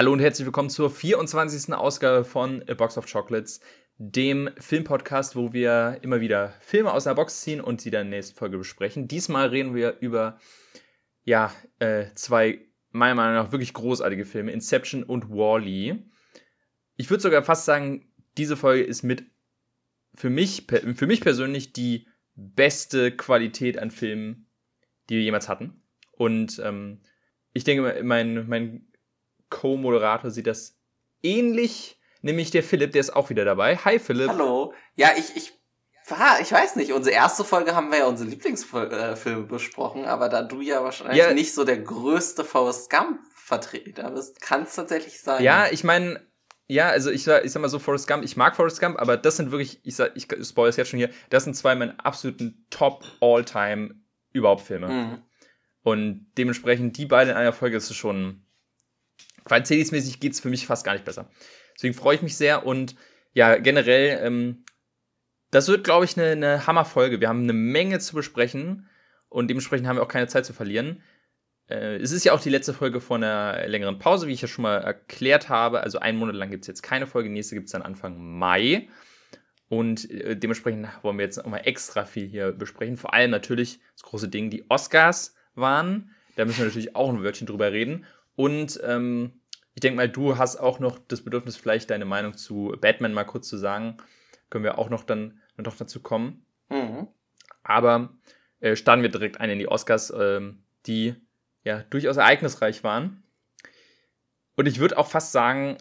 Hallo und herzlich willkommen zur 24. Ausgabe von A Box of Chocolates, dem Filmpodcast, wo wir immer wieder Filme aus einer Box ziehen und sie dann in der nächsten Folge besprechen. Diesmal reden wir über ja, äh, zwei meiner Meinung nach wirklich großartige Filme, Inception und Wall-E. Ich würde sogar fast sagen, diese Folge ist mit für mich, für mich persönlich die beste Qualität an Filmen, die wir jemals hatten. Und ähm, ich denke, mein, mein Co-Moderator sieht das ähnlich, nämlich der Philipp, der ist auch wieder dabei. Hi Philipp. Hallo. Ja, ich, ich ich weiß nicht, unsere erste Folge haben wir ja unsere Lieblingsfilme besprochen, aber da du ja wahrscheinlich ja. nicht so der größte Forrest Gump-Vertreter bist, kann es tatsächlich sein. Ja, ich meine, ja, also ich sag, ich sag mal so, Forrest Gump, ich mag Forrest Gump, aber das sind wirklich, ich sag, ich spoil es jetzt schon hier, das sind zwei meiner absoluten Top All-Time überhaupt Filme. Mhm. Und dementsprechend die beiden in einer Folge ist es schon qualitätsmäßig geht es für mich fast gar nicht besser. Deswegen freue ich mich sehr und ja, generell, ähm, das wird, glaube ich, eine, eine Hammerfolge. Wir haben eine Menge zu besprechen und dementsprechend haben wir auch keine Zeit zu verlieren. Äh, es ist ja auch die letzte Folge von einer längeren Pause, wie ich ja schon mal erklärt habe. Also einen Monat lang gibt es jetzt keine Folge, nächste gibt es dann Anfang Mai. Und äh, dementsprechend wollen wir jetzt nochmal extra viel hier besprechen. Vor allem natürlich das große Ding, die Oscars waren. Da müssen wir natürlich auch ein Wörtchen drüber reden. Und ähm, ich denke mal, du hast auch noch das Bedürfnis, vielleicht deine Meinung zu Batman mal kurz zu sagen. Können wir auch noch dann noch dazu kommen. Mhm. Aber äh, starten wir direkt ein in die Oscars, äh, die ja durchaus ereignisreich waren. Und ich würde auch fast sagen,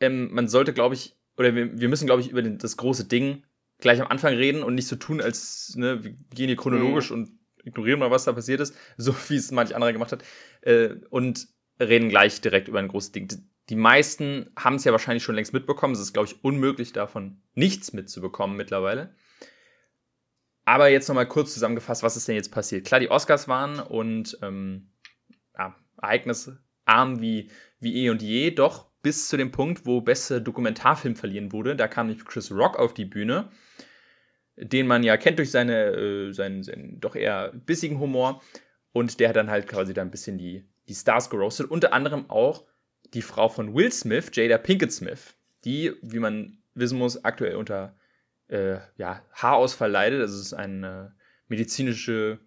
ähm, man sollte, glaube ich, oder wir, wir müssen, glaube ich, über den, das große Ding gleich am Anfang reden und nicht so tun, als ne, wir gehen hier chronologisch mhm. und ignorieren mal, was da passiert ist, so wie es manch anderer gemacht hat. Äh, und reden gleich direkt über ein großes Ding. Die meisten haben es ja wahrscheinlich schon längst mitbekommen. Es ist, glaube ich, unmöglich davon nichts mitzubekommen mittlerweile. Aber jetzt nochmal kurz zusammengefasst, was ist denn jetzt passiert? Klar, die Oscars waren und ähm, ja, ereignisarm wie, wie eh und je, doch bis zu dem Punkt, wo beste Dokumentarfilm verliehen wurde. Da kam nämlich Chris Rock auf die Bühne, den man ja kennt durch seine, äh, seinen, seinen doch eher bissigen Humor. Und der hat dann halt quasi da ein bisschen die die Stars geroastet. Unter anderem auch die Frau von Will Smith, Jada Pinkett Smith, die, wie man wissen muss, aktuell unter äh, ja, Haarausfall leidet. Das ist eine medizinische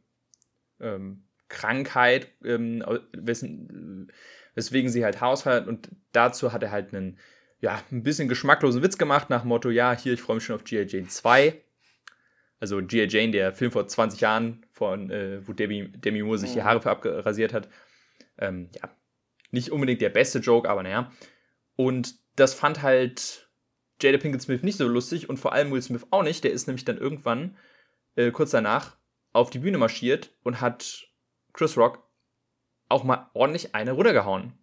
ähm, Krankheit, ähm, wessen, weswegen sie halt Haarausfall hat. Und dazu hat er halt einen, ja, ein bisschen geschmacklosen Witz gemacht, nach dem Motto: Ja, hier, ich freue mich schon auf G.I. Jane 2. Also G.I. Jane, der Film vor 20 Jahren, von, äh, wo Demi, Demi Moore sich die Haare für abgerasiert hat. Ähm, ja, nicht unbedingt der beste Joke, aber naja. Und das fand halt Jada Pinkett Smith nicht so lustig und vor allem Will Smith auch nicht. Der ist nämlich dann irgendwann äh, kurz danach auf die Bühne marschiert und hat Chris Rock auch mal ordentlich eine runtergehauen.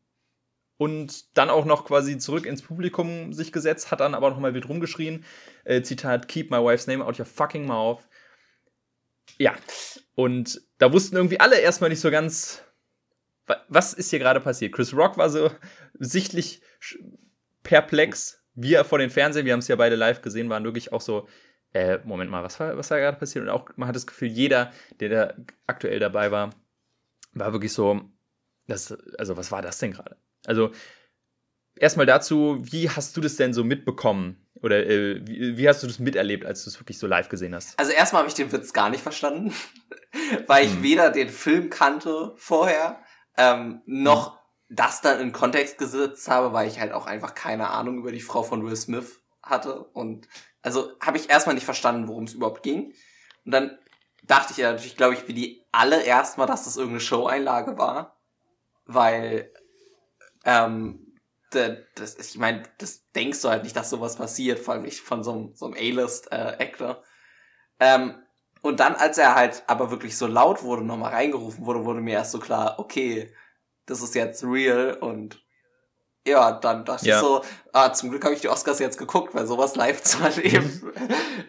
Und dann auch noch quasi zurück ins Publikum sich gesetzt, hat dann aber noch mal wieder rumgeschrien. Äh, Zitat, keep my wife's name out your fucking mouth. Ja, und da wussten irgendwie alle erstmal nicht so ganz, was ist hier gerade passiert? Chris Rock war so sichtlich perplex. Wir vor den Fernsehen, wir haben es ja beide live gesehen, waren wirklich auch so, äh, Moment mal, was war, was war gerade passiert? Und auch, man hat das Gefühl, jeder, der da aktuell dabei war, war wirklich so, das, also was war das denn gerade? Also, erstmal dazu, wie hast du das denn so mitbekommen? Oder äh, wie, wie, hast du das miterlebt, als du es wirklich so live gesehen hast? Also erstmal habe ich den Witz gar nicht verstanden, weil ich hm. weder den Film kannte vorher, ähm, noch mhm. das dann in Kontext gesetzt habe, weil ich halt auch einfach keine Ahnung über die Frau von Will Smith hatte. Und also habe ich erstmal nicht verstanden, worum es überhaupt ging. Und dann dachte ich ja natürlich, glaube ich, wie die alle erstmal, dass das irgendeine Show-Einlage war. Weil, ähm, das, ich meine, das denkst du halt nicht, dass sowas passiert, vor allem nicht von so einem, so einem A-List-Actor. Äh, ähm, und dann, als er halt aber wirklich so laut wurde, nochmal reingerufen wurde, wurde mir erst so klar, okay, das ist jetzt real und ja, dann dachte ja. ich so, ah, zum Glück habe ich die Oscars jetzt geguckt, weil sowas live zu erleben.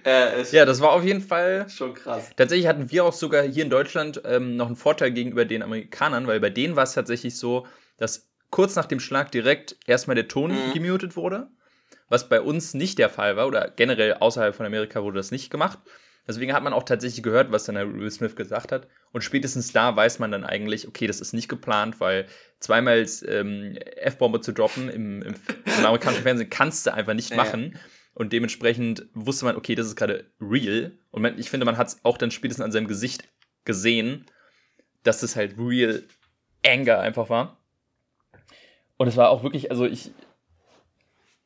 äh, ja, das war auf jeden Fall schon krass. Tatsächlich hatten wir auch sogar hier in Deutschland ähm, noch einen Vorteil gegenüber den Amerikanern, weil bei denen war es tatsächlich so, dass kurz nach dem Schlag direkt erstmal der Ton mhm. gemutet wurde, was bei uns nicht der Fall war oder generell außerhalb von Amerika wurde das nicht gemacht. Deswegen hat man auch tatsächlich gehört, was dann der Will Smith gesagt hat. Und spätestens da weiß man dann eigentlich, okay, das ist nicht geplant, weil zweimal ähm, F-Bombe zu droppen im, im, im, amerikanischen Fernsehen kannst du einfach nicht ja, machen. Ja. Und dementsprechend wusste man, okay, das ist gerade real. Und man, ich finde, man hat es auch dann spätestens an seinem Gesicht gesehen, dass das halt real Anger einfach war. Und es war auch wirklich, also ich,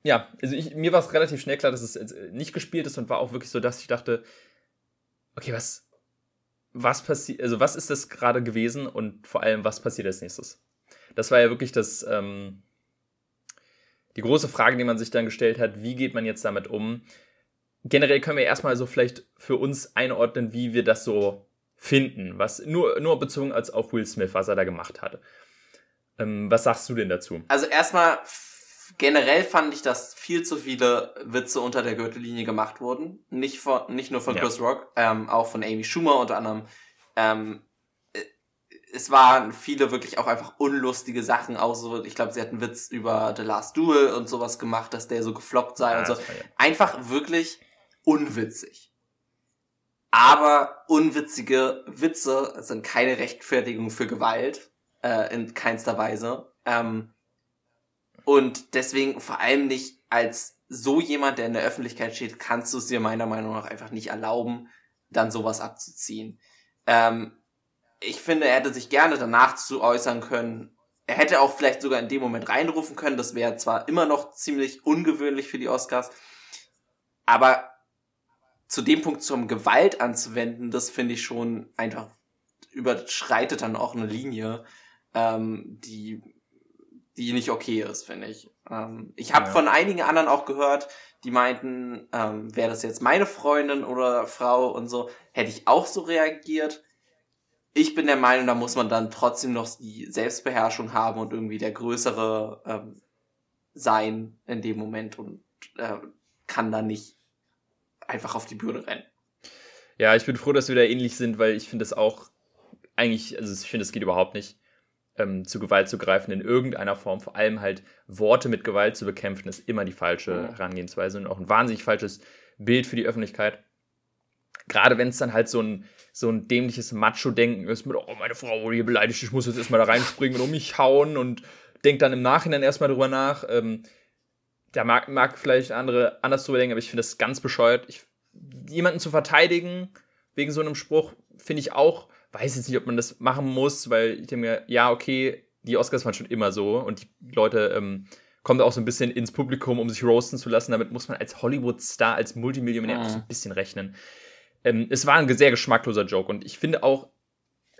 ja, also ich, mir war es relativ schnell klar, dass es nicht gespielt ist und war auch wirklich so, dass ich dachte, okay, was, was passiert, also was ist das gerade gewesen und vor allem, was passiert als nächstes? Das war ja wirklich das, ähm, die große Frage, die man sich dann gestellt hat, wie geht man jetzt damit um? Generell können wir erstmal so vielleicht für uns einordnen, wie wir das so finden, was nur, nur bezogen als auf Will Smith, was er da gemacht hat. Ähm, was sagst du denn dazu? Also erstmal generell fand ich, dass viel zu viele Witze unter der Gürtellinie gemacht wurden. Nicht, von, nicht nur von ja. Chris Rock, ähm, auch von Amy Schumer unter anderem. Ähm, äh, es waren viele wirklich auch einfach unlustige Sachen, auch so, ich glaube, sie hatten Witz über The Last Duel und sowas gemacht, dass der so gefloppt sei ja, und so. Einfach wirklich unwitzig. Aber unwitzige Witze sind keine Rechtfertigung für Gewalt, äh, in keinster Weise. Ähm, und deswegen vor allem nicht als so jemand, der in der Öffentlichkeit steht, kannst du es dir meiner Meinung nach einfach nicht erlauben, dann sowas abzuziehen. Ähm, ich finde, er hätte sich gerne danach zu äußern können. Er hätte auch vielleicht sogar in dem Moment reinrufen können. Das wäre zwar immer noch ziemlich ungewöhnlich für die Oscars, aber zu dem Punkt zum Gewalt anzuwenden, das finde ich schon einfach überschreitet dann auch eine Linie, ähm, die die nicht okay ist, finde ich. Ähm, ich habe ja. von einigen anderen auch gehört, die meinten, ähm, wäre das jetzt meine Freundin oder Frau und so, hätte ich auch so reagiert. Ich bin der Meinung, da muss man dann trotzdem noch die Selbstbeherrschung haben und irgendwie der Größere ähm, sein in dem Moment und äh, kann dann nicht einfach auf die Bühne rennen. Ja, ich bin froh, dass wir da ähnlich sind, weil ich finde es auch eigentlich, also ich finde, es geht überhaupt nicht ähm, zu Gewalt zu greifen in irgendeiner Form, vor allem halt Worte mit Gewalt zu bekämpfen, ist immer die falsche. Herangehensweise und auch ein wahnsinnig falsches Bild für die Öffentlichkeit. Gerade wenn es dann halt so ein, so ein dämliches Macho-Denken ist mit, oh, meine Frau wurde hier beleidigt, ich muss jetzt erstmal da reinspringen und um mich hauen und denkt dann im Nachhinein erstmal drüber nach. Ähm, da mag, mag vielleicht andere anders drüber denken, aber ich finde das ganz bescheuert. Ich, jemanden zu verteidigen wegen so einem Spruch finde ich auch weiß jetzt nicht, ob man das machen muss, weil ich denke mir, ja, okay, die Oscars waren schon immer so und die Leute ähm, kommen auch so ein bisschen ins Publikum, um sich roasten zu lassen. Damit muss man als Hollywood-Star, als Multimillionär mhm. auch so ein bisschen rechnen. Ähm, es war ein sehr geschmackloser Joke und ich finde auch,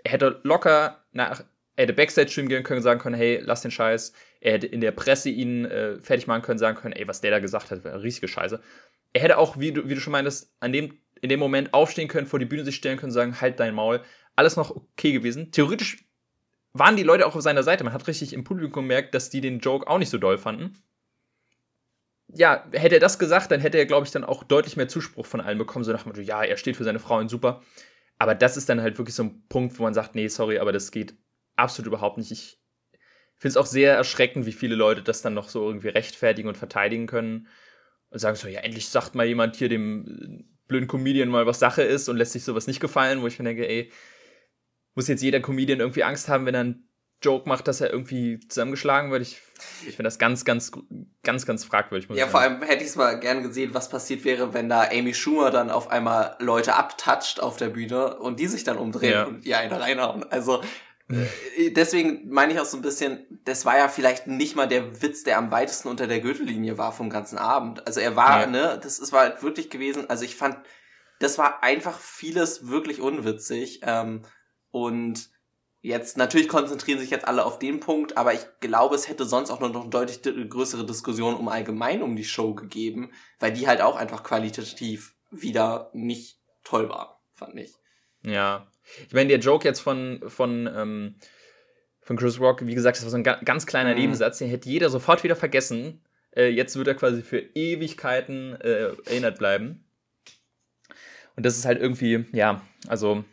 er hätte locker nach, er hätte Backstage-Stream gehen können, sagen können, hey, lass den Scheiß. Er hätte in der Presse ihn äh, fertig machen können, sagen können, ey, was der da gesagt hat, war eine riesige Scheiße. Er hätte auch, wie du, wie du schon meintest, an dem, in dem Moment aufstehen können, vor die Bühne sich stellen können, sagen, halt dein Maul alles noch okay gewesen. Theoretisch waren die Leute auch auf seiner Seite. Man hat richtig im Publikum gemerkt, dass die den Joke auch nicht so doll fanden. Ja, hätte er das gesagt, dann hätte er, glaube ich, dann auch deutlich mehr Zuspruch von allen bekommen. So nach dem Motto, ja, er steht für seine Frau und super. Aber das ist dann halt wirklich so ein Punkt, wo man sagt, nee, sorry, aber das geht absolut überhaupt nicht. Ich finde es auch sehr erschreckend, wie viele Leute das dann noch so irgendwie rechtfertigen und verteidigen können. Und sagen so, ja, endlich sagt mal jemand hier dem blöden Comedian mal, was Sache ist und lässt sich sowas nicht gefallen, wo ich mir denke, ey, muss jetzt jeder Comedian irgendwie Angst haben, wenn er einen Joke macht, dass er irgendwie zusammengeschlagen wird. Ich, ich finde das ganz, ganz, ganz, ganz fragwürdig. ja, vor allem hätte ich es mal gern gesehen, was passiert wäre, wenn da Amy Schumer dann auf einmal Leute abtatscht auf der Bühne und die sich dann umdrehen ja. und ihr eine reinhauen. Also äh, deswegen meine ich auch so ein bisschen, das war ja vielleicht nicht mal der Witz, der am weitesten unter der Gürtellinie war vom ganzen Abend. Also er war, ja. ne, das ist, war halt wirklich gewesen, also ich fand, das war einfach vieles wirklich unwitzig. Ähm, und jetzt, natürlich konzentrieren sich jetzt alle auf den Punkt, aber ich glaube, es hätte sonst auch noch eine deutlich größere Diskussion um allgemein um die Show gegeben, weil die halt auch einfach qualitativ wieder nicht toll war, fand ich. Ja. Ich meine, der Joke jetzt von, von, ähm, von Chris Rock, wie gesagt, das war so ein ganz kleiner mhm. Nebensatz, den hätte jeder sofort wieder vergessen. Äh, jetzt wird er quasi für Ewigkeiten äh, erinnert bleiben. Und das ist halt irgendwie, ja, also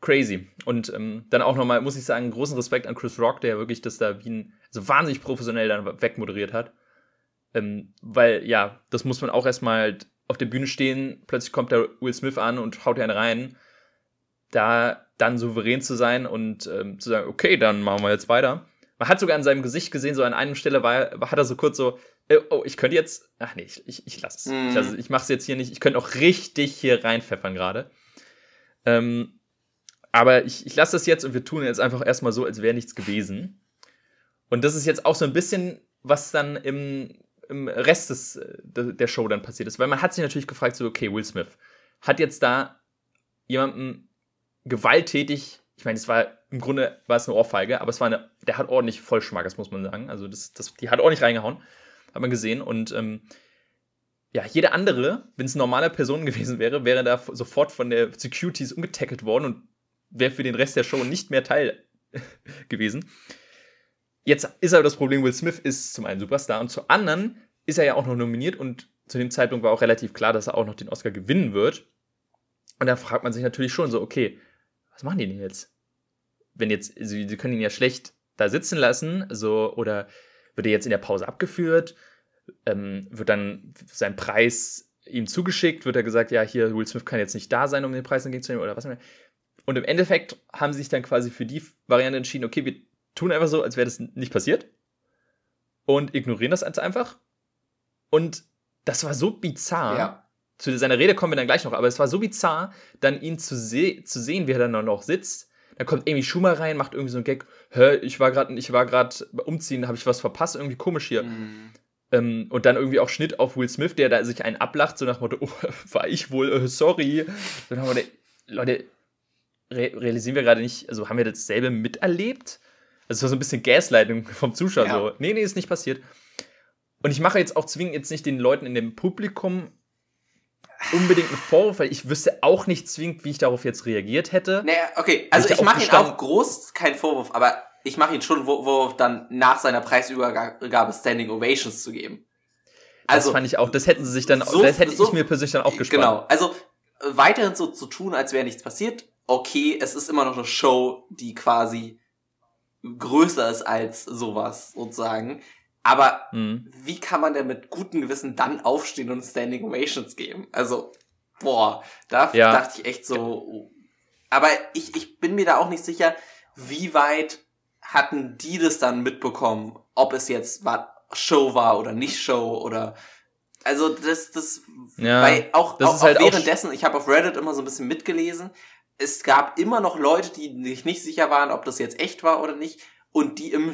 crazy. Und ähm, dann auch nochmal, muss ich sagen, großen Respekt an Chris Rock, der wirklich das da wie ein, also wahnsinnig professionell dann wegmoderiert hat. Ähm, weil, ja, das muss man auch erstmal halt auf der Bühne stehen, plötzlich kommt der Will Smith an und haut einen rein, da dann souverän zu sein und ähm, zu sagen, okay, dann machen wir jetzt weiter. Man hat sogar an seinem Gesicht gesehen, so an einer Stelle war, hat er so kurz so, äh, oh, ich könnte jetzt, ach nee, ich, ich, ich lasse es. Mm. Ich, lass ich mache es jetzt hier nicht, ich könnte auch richtig hier reinpfeffern gerade. Ähm, aber ich, ich lasse das jetzt und wir tun jetzt einfach erstmal so, als wäre nichts gewesen. Und das ist jetzt auch so ein bisschen, was dann im, im Rest des, der Show dann passiert ist. Weil man hat sich natürlich gefragt, so, okay, Will Smith hat jetzt da jemanden gewalttätig, ich meine, es war im Grunde war es eine Ohrfeige, aber es war eine, der hat ordentlich Vollschmack, das muss man sagen. Also das, das, die hat ordentlich reingehauen, hat man gesehen. Und ähm, ja, jede andere, wenn es eine normale Person gewesen wäre, wäre da sofort von der Securities umgetackelt worden und wäre für den Rest der Show nicht mehr Teil gewesen. Jetzt ist aber das Problem, Will Smith ist zum einen Superstar und zum anderen ist er ja auch noch nominiert und zu dem Zeitpunkt war auch relativ klar, dass er auch noch den Oscar gewinnen wird. Und da fragt man sich natürlich schon so, okay, was machen die denn jetzt? Wenn jetzt, sie, sie können ihn ja schlecht da sitzen lassen, so, oder wird er jetzt in der Pause abgeführt? Ähm, wird dann sein Preis ihm zugeschickt? Wird er gesagt, ja, hier, Will Smith kann jetzt nicht da sein, um den Preis entgegenzunehmen, oder was immer? Und im Endeffekt haben sie sich dann quasi für die Variante entschieden, okay, wir tun einfach so, als wäre das nicht passiert und ignorieren das einfach. Und das war so bizarr. Ja. Zu seiner Rede kommen wir dann gleich noch, aber es war so bizarr, dann ihn zu, se zu sehen, wie er dann noch sitzt. Da kommt Amy Schumer rein, macht irgendwie so einen Gag. Hä, ich war gerade, ich war gerade umziehen, habe ich was verpasst? Irgendwie komisch hier. Mhm. Ähm, und dann irgendwie auch Schnitt auf Will Smith, der da sich einen ablacht, so nach dem Motto, oh, war ich wohl, äh, sorry. Dann haben wir, Leute, re realisieren wir gerade nicht, also haben wir dasselbe miterlebt? Also es war so ein bisschen Gaslighting vom Zuschauer. Ja. So, nee, nee, ist nicht passiert. Und ich mache jetzt auch zwingend jetzt nicht den Leuten in dem Publikum unbedingt einen Vorwurf, weil ich wüsste auch nicht zwingend, wie ich darauf jetzt reagiert hätte. Naja, okay, also ich, ich mache ihn auch groß, kein Vorwurf, aber ich mache ihn schon Vorwurf, dann nach seiner Preisübergabe Standing Ovations zu geben. Also, das fand ich auch, das hätten sie sich dann, so, das hätte so, ich mir persönlich dann auch gespart. Genau, also weiterhin so zu tun, als wäre nichts passiert, okay, es ist immer noch eine Show, die quasi größer ist als sowas sozusagen. Aber mhm. wie kann man denn mit gutem Gewissen dann aufstehen und Standing Ovations geben? Also, boah, da ja. dachte ich echt so. Aber ich, ich bin mir da auch nicht sicher, wie weit hatten die das dann mitbekommen, ob es jetzt war, Show war oder nicht Show oder also das das ja, weil auch, das auch, halt auch währenddessen ich habe auf Reddit immer so ein bisschen mitgelesen es gab immer noch Leute, die sich nicht sicher waren, ob das jetzt echt war oder nicht. Und die im,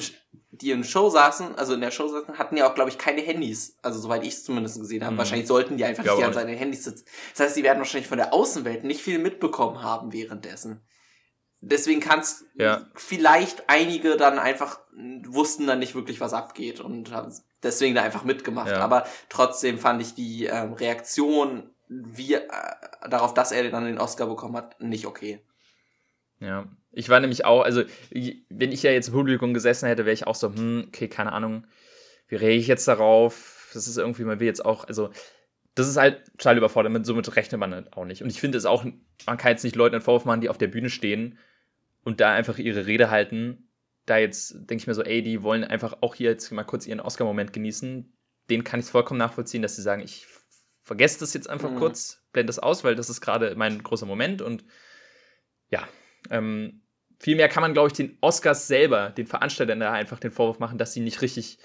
die im Show saßen, also in der Show saßen, hatten ja auch, glaube ich, keine Handys. Also soweit ich es zumindest gesehen habe. Mhm. Wahrscheinlich sollten die einfach ja, nicht an seinen Handys sitzen. Das heißt, die werden wahrscheinlich von der Außenwelt nicht viel mitbekommen haben währenddessen. Deswegen kannst ja. vielleicht einige dann einfach wussten dann nicht wirklich, was abgeht und haben deswegen da einfach mitgemacht. Ja. Aber trotzdem fand ich die ähm, Reaktion wie äh, darauf, dass er dann den Oscar bekommen hat, nicht okay. Ja, ich war nämlich auch, also wenn ich ja jetzt im Publikum gesessen hätte, wäre ich auch so, hm, okay, keine Ahnung, wie reagiere ich jetzt darauf? Das ist irgendwie, man will jetzt auch, also das ist halt total überfordert, somit rechnet man halt auch nicht. Und ich finde es auch, man kann jetzt nicht Leuten einen Vorwurf machen, die auf der Bühne stehen und da einfach ihre Rede halten. Da jetzt denke ich mir so, ey, die wollen einfach auch hier jetzt mal kurz ihren Oscar-Moment genießen. Den kann ich vollkommen nachvollziehen, dass sie sagen, ich vergesst das jetzt einfach mhm. kurz, blende das aus, weil das ist gerade mein großer Moment und ja, ähm, vielmehr kann man, glaube ich, den Oscars selber, den Veranstaltern da einfach den Vorwurf machen, dass sie nicht richtig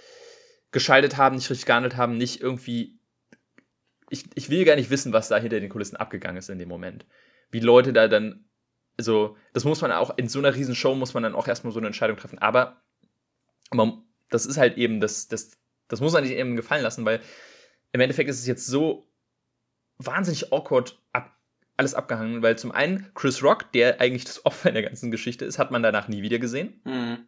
geschaltet haben, nicht richtig gehandelt haben, nicht irgendwie. Ich, ich will gar nicht wissen, was da hinter den Kulissen abgegangen ist in dem Moment. Wie Leute da dann, also, das muss man auch, in so einer riesen Show muss man dann auch erstmal so eine Entscheidung treffen. Aber man, das ist halt eben, das, das, das muss man nicht eben gefallen lassen, weil im Endeffekt ist es jetzt so wahnsinnig awkward ab, alles abgehangen, weil zum einen Chris Rock, der eigentlich das Opfer in der ganzen Geschichte ist, hat man danach nie wieder gesehen. Mhm.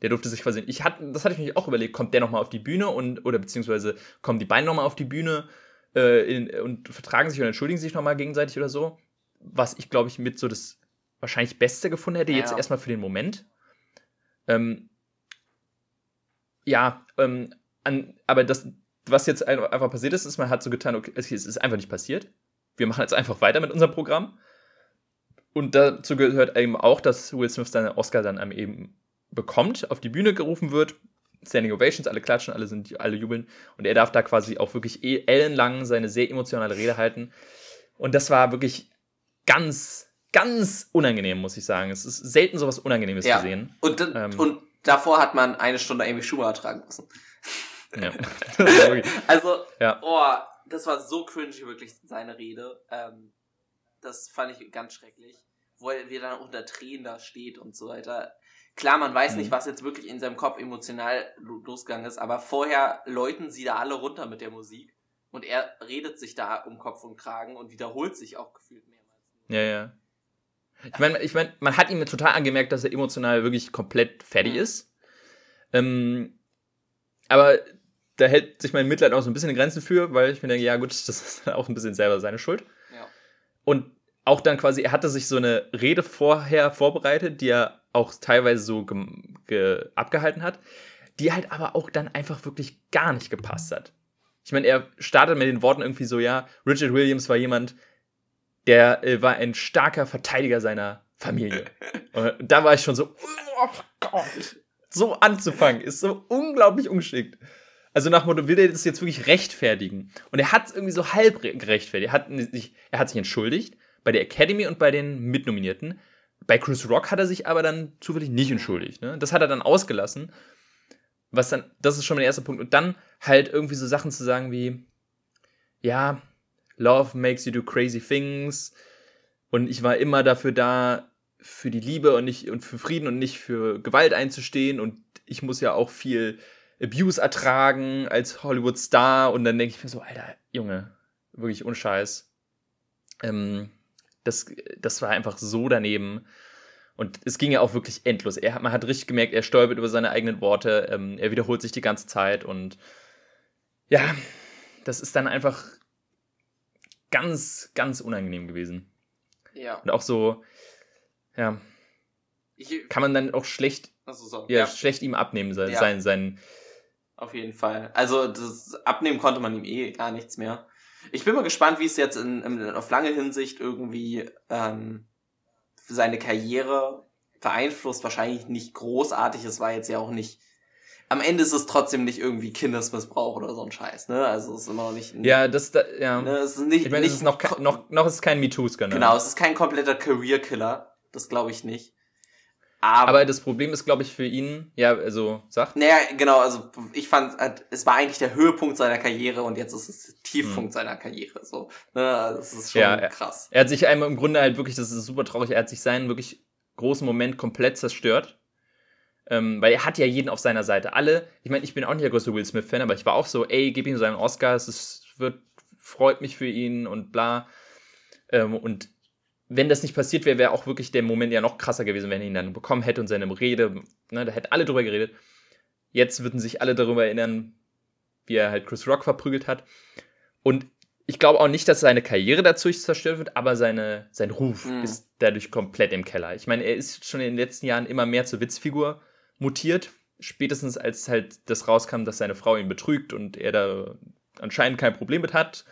Der durfte sich quasi, ich hatte, das hatte ich mich auch überlegt, kommt der nochmal auf die Bühne und, oder beziehungsweise kommen die beiden nochmal auf die Bühne äh, in, und vertragen sich und entschuldigen sich nochmal gegenseitig oder so. Was ich, glaube ich, mit so das wahrscheinlich Beste gefunden hätte, ja. jetzt erstmal für den Moment. Ähm, ja, ähm, an, aber das, was jetzt einfach passiert ist, ist, man hat so getan, okay, es ist einfach nicht passiert. Wir machen jetzt einfach weiter mit unserem Programm. Und dazu gehört eben auch, dass Will Smith seinen Oscar dann eben bekommt, auf die Bühne gerufen wird Standing Ovations, alle klatschen, alle sind, alle jubeln. Und er darf da quasi auch wirklich eh ellenlang seine sehr emotionale Rede halten. Und das war wirklich ganz, ganz unangenehm, muss ich sagen. Es ist selten sowas Unangenehmes ja. gesehen. Und, ähm, und davor hat man eine Stunde Amy Schumer tragen müssen. Ja. also, ja. oh, das war so cringy, wirklich, seine Rede. Ähm, das fand ich ganz schrecklich. Wo er wieder dann unter Tränen da steht und so weiter. Klar, man weiß mhm. nicht, was jetzt wirklich in seinem Kopf emotional losgegangen ist, aber vorher läuten sie da alle runter mit der Musik und er redet sich da um Kopf und Kragen und wiederholt sich auch gefühlt mehrmals. Ja, ja. Ich meine, ich mein, man hat ihm total angemerkt, dass er emotional wirklich komplett fertig mhm. ist. Ähm, aber da hält sich mein Mitleid auch so ein bisschen in Grenzen für, weil ich mir denke, ja gut, das ist auch ein bisschen selber seine Schuld. Ja. Und auch dann quasi, er hatte sich so eine Rede vorher vorbereitet, die er auch teilweise so abgehalten hat, die halt aber auch dann einfach wirklich gar nicht gepasst hat. Ich meine, er startet mit den Worten irgendwie so, ja, Richard Williams war jemand, der äh, war ein starker Verteidiger seiner Familie. Und da war ich schon so, oh Gott, so anzufangen, ist so unglaublich ungeschickt. Also nach Motto, will er das jetzt wirklich rechtfertigen? Und er hat es irgendwie so halb gerechtfertigt. Er hat, sich, er hat sich entschuldigt bei der Academy und bei den Mitnominierten. Bei Chris Rock hat er sich aber dann zufällig nicht entschuldigt. Ne? Das hat er dann ausgelassen. Was dann, das ist schon mein erster Punkt. Und dann halt irgendwie so Sachen zu sagen wie, ja, Love makes you do crazy things. Und ich war immer dafür da, für die Liebe und nicht und für Frieden und nicht für Gewalt einzustehen. Und ich muss ja auch viel Abuse ertragen als Hollywood-Star. Und dann denke ich mir so, Alter, Junge, wirklich unscheiß. Ähm, das, das war einfach so daneben. Und es ging ja auch wirklich endlos. Er, man hat richtig gemerkt, er stolpert über seine eigenen Worte, ähm, er wiederholt sich die ganze Zeit und ja, das ist dann einfach ganz, ganz unangenehm gewesen. Ja. Und auch so, ja, ich, kann man dann auch schlecht, also so, ja, ja, schlecht ihm abnehmen, sein, ja. sein, sein. Auf jeden Fall. Also das Abnehmen konnte man ihm eh gar nichts mehr. Ich bin mal gespannt, wie es jetzt in, in, auf lange Hinsicht irgendwie ähm, seine Karriere beeinflusst. Wahrscheinlich nicht großartig. Es war jetzt ja auch nicht. Am Ende ist es trotzdem nicht irgendwie Kindesmissbrauch oder so ein Scheiß, ne? Also es ist immer noch nicht. Ein, ja, das, da, ja. Ne, es ist nicht. Ich meine, es ist noch, noch, noch ist es kein MeToo-Skandal. Genau, es ist kein kompletter Career-Killer. Das glaube ich nicht. Aber, aber, das Problem ist, glaube ich, für ihn, ja, also, sag. Naja, genau, also ich fand, es war eigentlich der Höhepunkt seiner Karriere und jetzt ist es Tiefpunkt hm. seiner Karriere. So, ne, das ist schon ja, krass. Er, er hat sich einmal im Grunde halt wirklich, das ist super traurig, er hat sich seinen wirklich großen Moment komplett zerstört. Ähm, weil er hat ja jeden auf seiner Seite. Alle, ich meine, ich bin auch nicht der größte Will Smith-Fan, aber ich war auch so, ey, gib ihm seinen Oscar, es ist, wird, freut mich für ihn und bla. Ähm, und wenn das nicht passiert wäre, wäre auch wirklich der Moment ja noch krasser gewesen, wenn er ihn dann bekommen hätte und seine Rede, ne, da hätten alle drüber geredet. Jetzt würden sich alle darüber erinnern, wie er halt Chris Rock verprügelt hat. Und ich glaube auch nicht, dass seine Karriere dadurch zerstört wird, aber seine, sein Ruf mhm. ist dadurch komplett im Keller. Ich meine, er ist schon in den letzten Jahren immer mehr zur Witzfigur mutiert. Spätestens als halt das rauskam, dass seine Frau ihn betrügt und er da anscheinend kein Problem mit hat.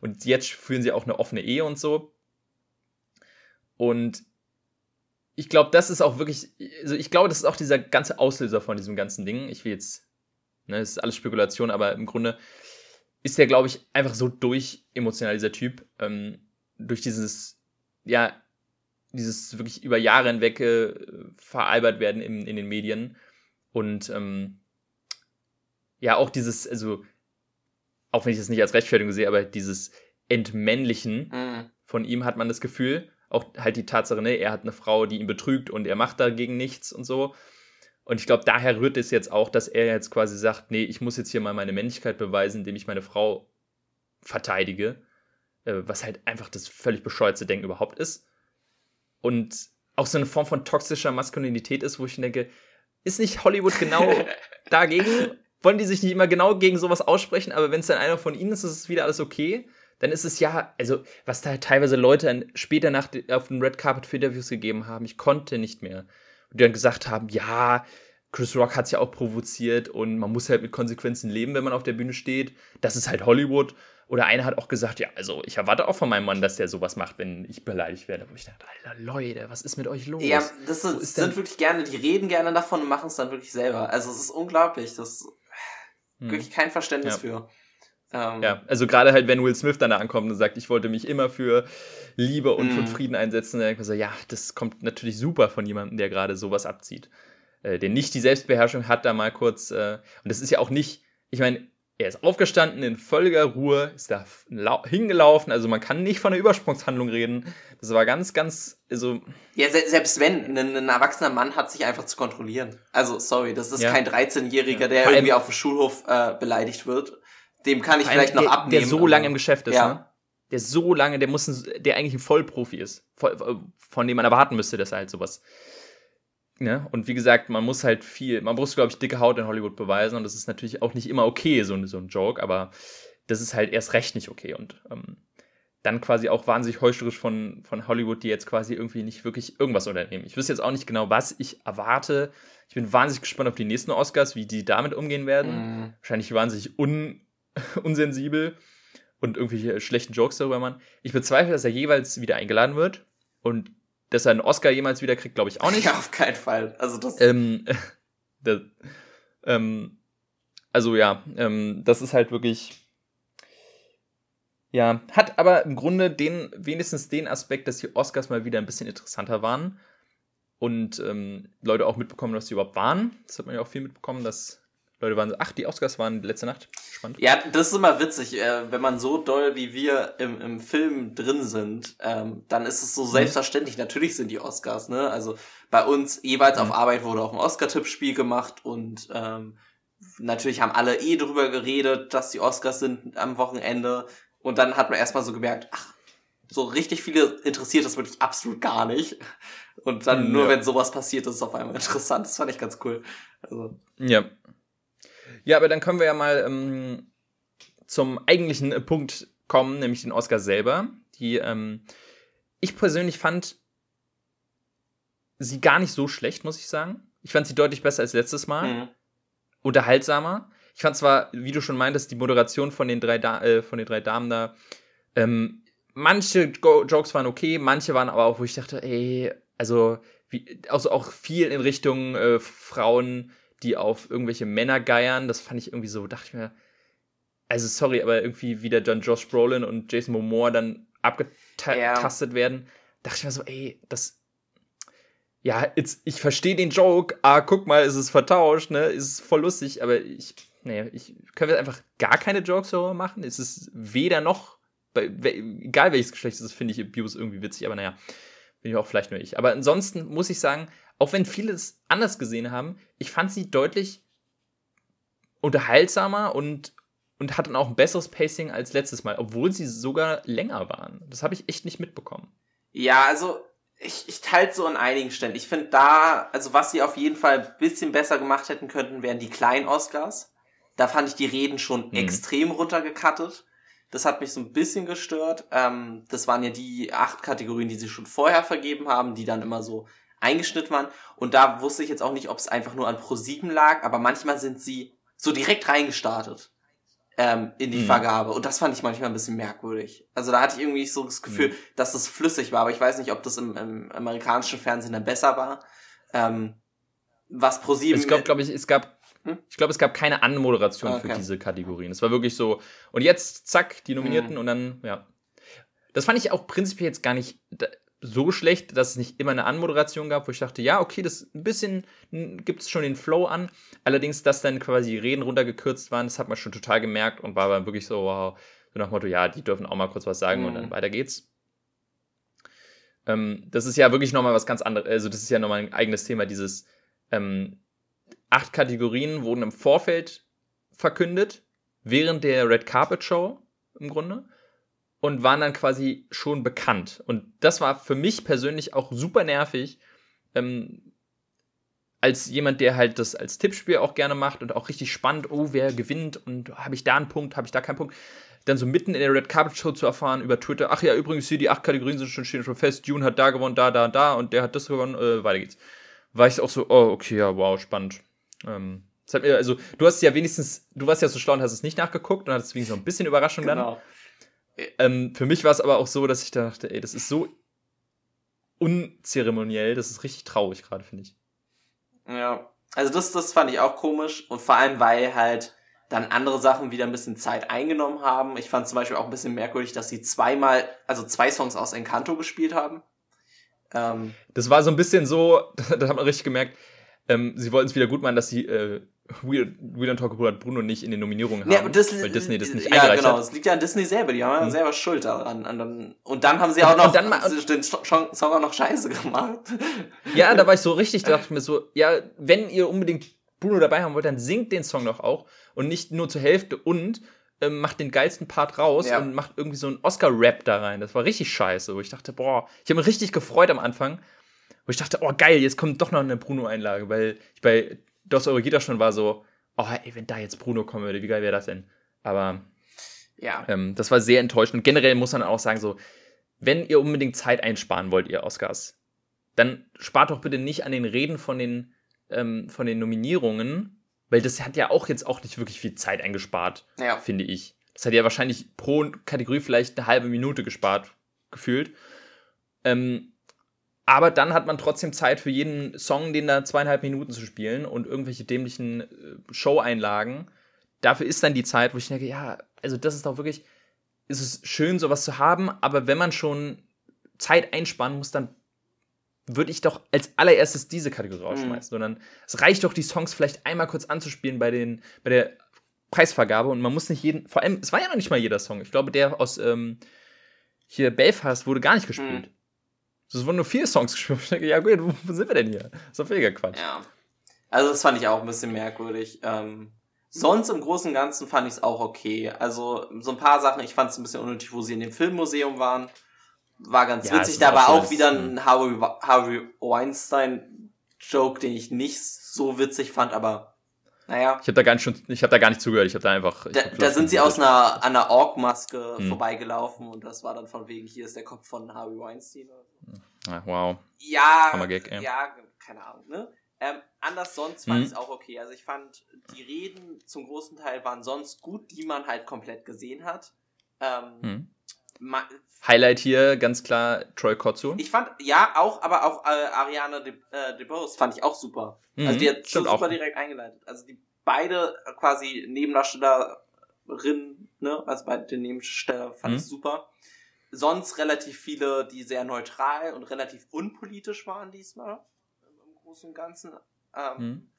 Und jetzt führen sie auch eine offene Ehe und so. Und ich glaube, das ist auch wirklich, also ich glaube, das ist auch dieser ganze Auslöser von diesem ganzen Ding. Ich will jetzt, ne, das ist alles Spekulation, aber im Grunde ist der, glaube ich, einfach so durch emotional, dieser Typ, ähm, durch dieses, ja, dieses wirklich über Jahre hinweg äh, veralbert werden in, in den Medien und ähm, ja, auch dieses, also, auch wenn ich das nicht als Rechtfertigung sehe, aber dieses Entmännlichen mhm. von ihm hat man das Gefühl auch halt die Tatsache, ne, er hat eine Frau, die ihn betrügt und er macht dagegen nichts und so. Und ich glaube, daher rührt es jetzt auch, dass er jetzt quasi sagt, nee, ich muss jetzt hier mal meine Männlichkeit beweisen, indem ich meine Frau verteidige, äh, was halt einfach das völlig bescheuerte Denken überhaupt ist. Und auch so eine Form von toxischer Maskulinität ist, wo ich denke, ist nicht Hollywood genau dagegen? Wollen die sich nicht immer genau gegen sowas aussprechen, aber wenn es dann einer von ihnen ist, ist es wieder alles okay? Dann ist es ja, also was da teilweise Leute später nach, auf dem Red Carpet für Interviews gegeben haben, ich konnte nicht mehr. Und die dann gesagt haben, ja, Chris Rock hat es ja auch provoziert und man muss halt mit Konsequenzen leben, wenn man auf der Bühne steht. Das ist halt Hollywood. Oder einer hat auch gesagt, ja, also ich erwarte auch von meinem Mann, dass der sowas macht, wenn ich beleidigt werde. Wo ich dachte, Alter, Leute, was ist mit euch los? Ja, das ist, ist sind wirklich gerne, die reden gerne davon und machen es dann wirklich selber. Also es ist unglaublich. Das hm. wirklich kein Verständnis ja. für. Ähm, ja, also gerade halt, wenn Will Smith dann da ankommt und sagt, ich wollte mich immer für Liebe und für hm. Frieden einsetzen, dann denkt man so, ja, das kommt natürlich super von jemandem, der gerade sowas abzieht. Äh, der nicht die Selbstbeherrschung hat, da mal kurz, äh, und das ist ja auch nicht, ich meine, er ist aufgestanden in völliger Ruhe, ist da hingelaufen, also man kann nicht von einer Übersprungshandlung reden. Das war ganz, ganz, also. Ja, se selbst wenn, ein, ein, erwachsener Mann hat sich einfach zu kontrollieren. Also, sorry, das ist ja. kein 13-Jähriger, ja. der irgendwie auf dem Schulhof äh, beleidigt wird. Dem kann ich vielleicht noch der, abnehmen. Der so lange im Geschäft ist, ja. ne? Der so lange, der muss, ein, der eigentlich ein Vollprofi ist, von dem man erwarten müsste, dass er halt sowas Ne? Und wie gesagt, man muss halt viel, man muss, glaube ich, dicke Haut in Hollywood beweisen und das ist natürlich auch nicht immer okay, so, so ein Joke, aber das ist halt erst recht nicht okay und ähm, dann quasi auch wahnsinnig heuchlerisch von, von Hollywood, die jetzt quasi irgendwie nicht wirklich irgendwas unternehmen. Ich wüsste jetzt auch nicht genau, was ich erwarte. Ich bin wahnsinnig gespannt auf die nächsten Oscars, wie die damit umgehen werden. Mm. Wahrscheinlich wahnsinnig un, unsensibel und irgendwelche schlechten Jokes darüber machen. Ich bezweifle, dass er jeweils wieder eingeladen wird und dass er einen Oscar jemals wieder kriegt, glaube ich auch nicht. Ja, auf keinen Fall. Also das. Ähm, das ähm, also ja, ähm, das ist halt wirklich. Ja, hat aber im Grunde den, wenigstens den Aspekt, dass die Oscars mal wieder ein bisschen interessanter waren und ähm, Leute auch mitbekommen, dass sie überhaupt waren. Das hat man ja auch viel mitbekommen, dass Leute waren so, ach, die Oscars waren letzte Nacht. Spannend. Ja, das ist immer witzig. Äh, wenn man so doll wie wir im, im Film drin sind, ähm, dann ist es so mhm. selbstverständlich. Natürlich sind die Oscars, ne? Also bei uns jeweils mhm. auf Arbeit wurde auch ein Oscar-Tippspiel gemacht und ähm, natürlich haben alle eh drüber geredet, dass die Oscars sind am Wochenende. Und dann hat man erstmal so gemerkt, ach, so richtig viele interessiert das wirklich absolut gar nicht. Und dann mhm, nur, ja. wenn sowas passiert, ist es auf einmal interessant. Das fand ich ganz cool. Also. Ja, ja, aber dann können wir ja mal ähm, zum eigentlichen äh, Punkt kommen, nämlich den Oscar selber. Die, ähm, ich persönlich fand sie gar nicht so schlecht, muss ich sagen. Ich fand sie deutlich besser als letztes Mal. Mhm. Unterhaltsamer. Ich fand zwar, wie du schon meintest, die Moderation von den drei, da äh, von den drei Damen da. Ähm, manche Go Jokes waren okay, manche waren aber auch, wo ich dachte, ey, also, wie, also auch viel in Richtung äh, Frauen die auf irgendwelche Männer geiern. Das fand ich irgendwie so, dachte ich mir, also sorry, aber irgendwie wieder dann Josh Brolin und Jason Momoa dann abgetastet ja. werden. Dachte ich mir so, ey, das. Ja, jetzt, ich verstehe den Joke. Ah, guck mal, ist es vertauscht, ne? Ist voll lustig, aber ich. Nee, ich, können wir einfach gar keine Jokes darüber machen? Es ist weder noch, bei, egal welches Geschlecht es ist, finde ich Abuse irgendwie witzig, aber naja, bin auch vielleicht nur ich. Aber ansonsten muss ich sagen, auch wenn viele es anders gesehen haben, ich fand sie deutlich unterhaltsamer und, und hatten auch ein besseres Pacing als letztes Mal, obwohl sie sogar länger waren. Das habe ich echt nicht mitbekommen. Ja, also ich, ich teile so an einigen Stellen. Ich finde da, also was sie auf jeden Fall ein bisschen besser gemacht hätten könnten, wären die kleinen Oscars. Da fand ich die Reden schon mhm. extrem runtergekattet. Das hat mich so ein bisschen gestört. Ähm, das waren ja die acht Kategorien, die sie schon vorher vergeben haben, die dann immer so eingeschnitten waren. Und da wusste ich jetzt auch nicht, ob es einfach nur an Pro7 lag, aber manchmal sind sie so direkt reingestartet ähm, in die mhm. Vergabe. Und das fand ich manchmal ein bisschen merkwürdig. Also da hatte ich irgendwie so das Gefühl, mhm. dass das flüssig war, aber ich weiß nicht, ob das im, im amerikanischen Fernsehen dann besser war. Ähm, was Pro7. Ich glaube, glaube ich, es gab hm? ich glaube, es gab keine Anmoderation okay. für diese Kategorien. Es war wirklich so, und jetzt, zack, die Nominierten mhm. und dann, ja. Das fand ich auch prinzipiell jetzt gar nicht so schlecht, dass es nicht immer eine Anmoderation gab, wo ich dachte, ja, okay, das ein bisschen gibt es schon den Flow an. Allerdings, dass dann quasi die Reden runtergekürzt waren, das hat man schon total gemerkt und war dann wirklich so, wow, so nach Motto, ja, die dürfen auch mal kurz was sagen mhm. und dann mhm. weiter geht's. Ähm, das ist ja wirklich nochmal was ganz anderes, also das ist ja nochmal ein eigenes Thema, dieses ähm, acht Kategorien wurden im Vorfeld verkündet, während der Red Carpet Show im Grunde und waren dann quasi schon bekannt. Und das war für mich persönlich auch super nervig, ähm, als jemand, der halt das als Tippspiel auch gerne macht und auch richtig spannend, oh, wer gewinnt und habe ich da einen Punkt, habe ich da keinen Punkt, dann so mitten in der Red Carpet Show zu erfahren über Twitter, ach ja, übrigens hier die acht Kategorien sind schon, stehen schon fest, Dune hat da gewonnen, da, da, da und der hat das gewonnen, äh, weiter geht's. War ich auch so, oh, okay, ja, wow, spannend. Ähm, mir, also, du hast ja wenigstens, du warst ja so schlau und hast es nicht nachgeguckt und hattest wenigstens noch ein bisschen Überraschung genau. dann. Ähm, für mich war es aber auch so, dass ich dachte, ey, das ist so unzeremoniell, das ist richtig traurig gerade, finde ich. Ja, also das, das fand ich auch komisch und vor allem, weil halt dann andere Sachen wieder ein bisschen Zeit eingenommen haben. Ich fand zum Beispiel auch ein bisschen merkwürdig, dass sie zweimal, also zwei Songs aus Encanto gespielt haben. Ähm, das war so ein bisschen so, da hat man richtig gemerkt, ähm, sie wollten es wieder gut machen, dass sie äh, We, We Don't Talk About Bruno nicht in den Nominierungen haben, ja, das, weil Disney das nicht ja, eingereicht genau, hat. das liegt ja an Disney selber, die haben ja hm. selber Schuld daran. Und dann haben sie auch noch dann, den Song auch noch scheiße gemacht. Ja, da war ich so richtig, dachte ich mir so, ja, wenn ihr unbedingt Bruno dabei haben wollt, dann singt den Song doch auch und nicht nur zur Hälfte und ähm, macht den geilsten Part raus ja. und macht irgendwie so einen Oscar-Rap da rein. Das war richtig scheiße, ich dachte, boah, ich habe mich richtig gefreut am Anfang, wo ich dachte, oh geil, jetzt kommt doch noch eine Bruno-Einlage, weil ich bei Dos Eurogita schon war so, oh ey, wenn da jetzt Bruno kommen würde, wie geil wäre das denn? Aber ja, ähm, das war sehr enttäuschend. Und generell muss man auch sagen, so, wenn ihr unbedingt Zeit einsparen wollt, ihr Oscars, dann spart doch bitte nicht an den Reden von den, ähm, von den Nominierungen, weil das hat ja auch jetzt auch nicht wirklich viel Zeit eingespart, ja. finde ich. Das hat ja wahrscheinlich pro Kategorie vielleicht eine halbe Minute gespart, gefühlt. Ähm, aber dann hat man trotzdem Zeit für jeden Song, den da zweieinhalb Minuten zu spielen und irgendwelche dämlichen äh, Show-Einlagen. Dafür ist dann die Zeit, wo ich denke, ja, also das ist doch wirklich, ist es schön, sowas zu haben, aber wenn man schon Zeit einsparen muss, dann würde ich doch als allererstes diese Kategorie mhm. rausschmeißen. Mhm. Sondern es reicht doch, die Songs vielleicht einmal kurz anzuspielen bei, den, bei der Preisvergabe und man muss nicht jeden, vor allem, es war ja noch nicht mal jeder Song. Ich glaube, der aus ähm, hier Belfast wurde gar nicht gespielt. Mhm. Es wurden nur vier Songs gespielt. Ich denke, ja gut, wo sind wir denn hier? Das ist doch völliger Quatsch. Ja. Also das fand ich auch ein bisschen merkwürdig. Ähm, sonst im Großen und Ganzen fand ich es auch okay. Also so ein paar Sachen, ich fand es ein bisschen unnötig, wo sie in dem Filmmuseum waren. War ganz ja, witzig. Da war auch, wieder ein Harvey, Harvey Weinstein-Joke, den ich nicht so witzig fand, aber naja. Ich habe da gar nicht ich habe da gar nicht zugehört. Ich habe da einfach. Da, da sind sie aus einer, einer Ork-Maske hm. vorbeigelaufen und das war dann von wegen, hier ist der Kopf von Harvey Weinstein. Ah, wow. Ja, Hammergag, ja. ja, keine Ahnung, ne? Ähm, anders sonst fand hm. ich es auch okay. Also ich fand, die Reden zum großen Teil waren sonst gut, die man halt komplett gesehen hat. Ähm, hm. Highlight hier ganz klar Troy Kotsu. Ich fand, ja, auch, aber auch äh, Ariana De, äh, DeBose fand ich auch super. Mhm, also die hat so super auch. direkt eingeleitet. Also die beide quasi Nebendarstellerinnen, ne, also beide Nebensteller fand mhm. ich super. Sonst relativ viele, die sehr neutral und relativ unpolitisch waren diesmal. Im Großen und Ganzen. Ähm, mhm.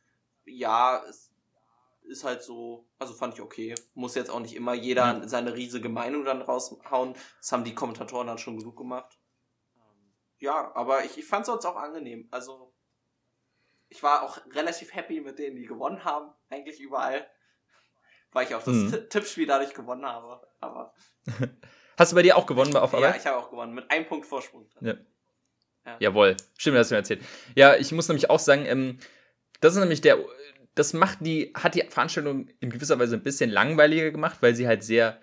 Ja, es ist halt so, also fand ich okay. Muss jetzt auch nicht immer jeder mhm. seine riesige Meinung dann raushauen. Das haben die Kommentatoren dann schon genug gemacht. Ähm, ja, aber ich, ich fand es sonst auch angenehm. Also, ich war auch relativ happy mit denen, die gewonnen haben. Eigentlich überall. Weil ich auch das mhm. Tippspiel dadurch gewonnen habe. Aber. Hast du bei dir auch gewonnen auf Arbeit? Ja, ich habe auch gewonnen. Mit einem Punkt Vorsprung. Ja. ja. Jawohl. Stimmt, hast du mir erzählt. Ja, ich muss nämlich auch sagen, ähm, das ist nämlich der das macht die, hat die Veranstaltung in gewisser Weise ein bisschen langweiliger gemacht, weil sie halt sehr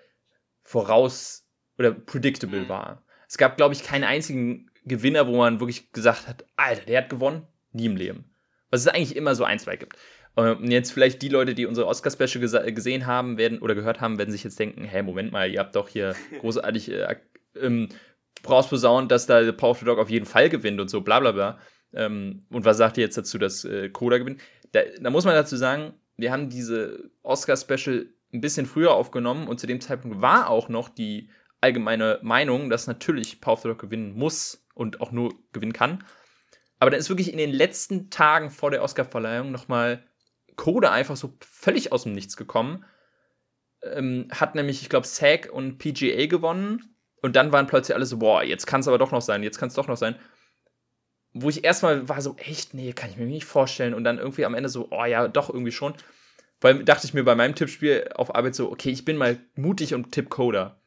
voraus oder predictable mhm. war. Es gab, glaube ich, keinen einzigen Gewinner, wo man wirklich gesagt hat, Alter, der hat gewonnen, nie im Leben. Was es eigentlich immer so ein, zwei gibt. Und jetzt vielleicht die Leute, die unsere Oscar-Special gesehen haben werden oder gehört haben, werden sich jetzt denken, hä, Moment mal, ihr habt doch hier großartig äh, ähm, rausposaunt, dass da Power of the Dog auf jeden Fall gewinnt und so, bla bla bla. Ähm, und was sagt ihr jetzt dazu, dass äh, Coda gewinnt? Da, da muss man dazu sagen, wir haben diese Oscar-Special ein bisschen früher aufgenommen und zu dem Zeitpunkt war auch noch die allgemeine Meinung, dass natürlich Power of the Dog gewinnen muss und auch nur gewinnen kann. Aber dann ist wirklich in den letzten Tagen vor der Oscar-Verleihung nochmal Coda einfach so völlig aus dem Nichts gekommen. Ähm, hat nämlich, ich glaube, SAG und PGA gewonnen. Und dann waren plötzlich alle so, boah, jetzt kann es aber doch noch sein, jetzt kann es doch noch sein wo ich erstmal war so, echt, nee, kann ich mir nicht vorstellen. Und dann irgendwie am Ende so, oh ja, doch, irgendwie schon. Weil dachte ich mir bei meinem Tippspiel auf Arbeit so, okay, ich bin mal mutig und tipp Coda.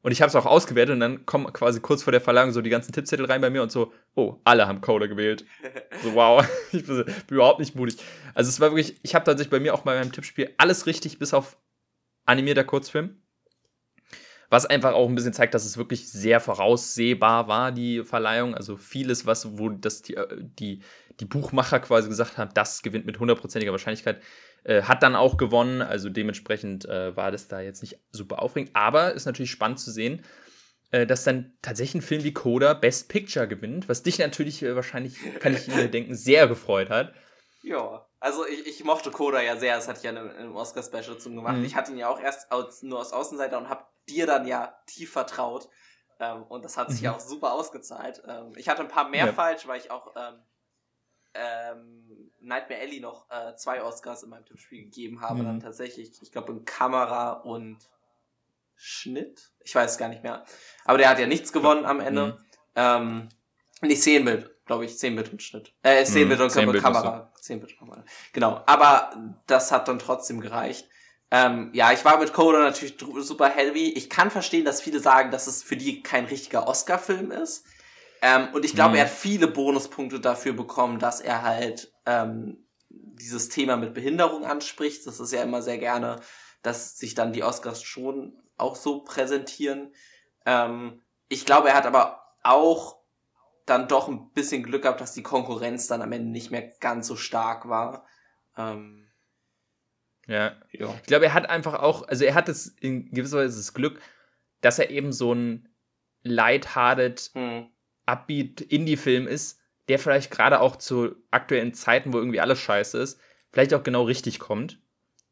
Und ich habe es auch ausgewertet und dann kommen quasi kurz vor der Verlangung so die ganzen Tippzettel rein bei mir und so, oh, alle haben Coda gewählt. So, wow, ich bin, bin, überhaupt nicht mutig. Also es war wirklich, ich habe tatsächlich bei mir auch bei meinem Tippspiel alles richtig, bis auf animierter Kurzfilm. Was einfach auch ein bisschen zeigt, dass es wirklich sehr voraussehbar war, die Verleihung. Also vieles, was, wo das die, äh, die, die Buchmacher quasi gesagt haben, das gewinnt mit hundertprozentiger Wahrscheinlichkeit. Äh, hat dann auch gewonnen, also dementsprechend äh, war das da jetzt nicht super aufregend. Aber ist natürlich spannend zu sehen, äh, dass dann tatsächlich ein Film wie Coda Best Picture gewinnt, was dich natürlich äh, wahrscheinlich, kann ich mir denken, sehr gefreut hat. Ja, also ich, ich mochte Coda ja sehr, das hatte ich ja im, im Oscar-Special zum gemacht. Mhm. Ich hatte ihn ja auch erst aus, nur aus Außenseiter und habe dir dann ja tief vertraut. Ähm, und das hat sich ja mhm. auch super ausgezahlt. Ähm, ich hatte ein paar mehr ja. falsch, weil ich auch ähm, ähm, Nightmare Alley noch äh, zwei Oscars in meinem Tippspiel gegeben habe. Mhm. Dann tatsächlich, ich glaube, in Kamera und Schnitt. Ich weiß es gar nicht mehr. Aber der hat ja nichts gewonnen am Ende. Mhm. Ähm, nicht Szenenbild, glaube ich, Szenenbild und Schnitt. Äh, Szenenbild mhm, und Szenenbild Kamera. Szenenbild und Kamera. Genau. Aber das hat dann trotzdem gereicht. Ähm, ja, ich war mit Coda natürlich super heavy. Ich kann verstehen, dass viele sagen, dass es für die kein richtiger Oscar-Film ist. Ähm, und ich glaube, mhm. er hat viele Bonuspunkte dafür bekommen, dass er halt ähm, dieses Thema mit Behinderung anspricht. Das ist ja immer sehr gerne, dass sich dann die Oscars schon auch so präsentieren. Ähm, ich glaube, er hat aber auch dann doch ein bisschen Glück gehabt, dass die Konkurrenz dann am Ende nicht mehr ganz so stark war. Ähm, ja. ja. Ich glaube, er hat einfach auch, also er hat es in gewisser Weise das Glück, dass er eben so ein lighthearted, hm. upbeat Indie-Film ist, der vielleicht gerade auch zu aktuellen Zeiten, wo irgendwie alles scheiße ist, vielleicht auch genau richtig kommt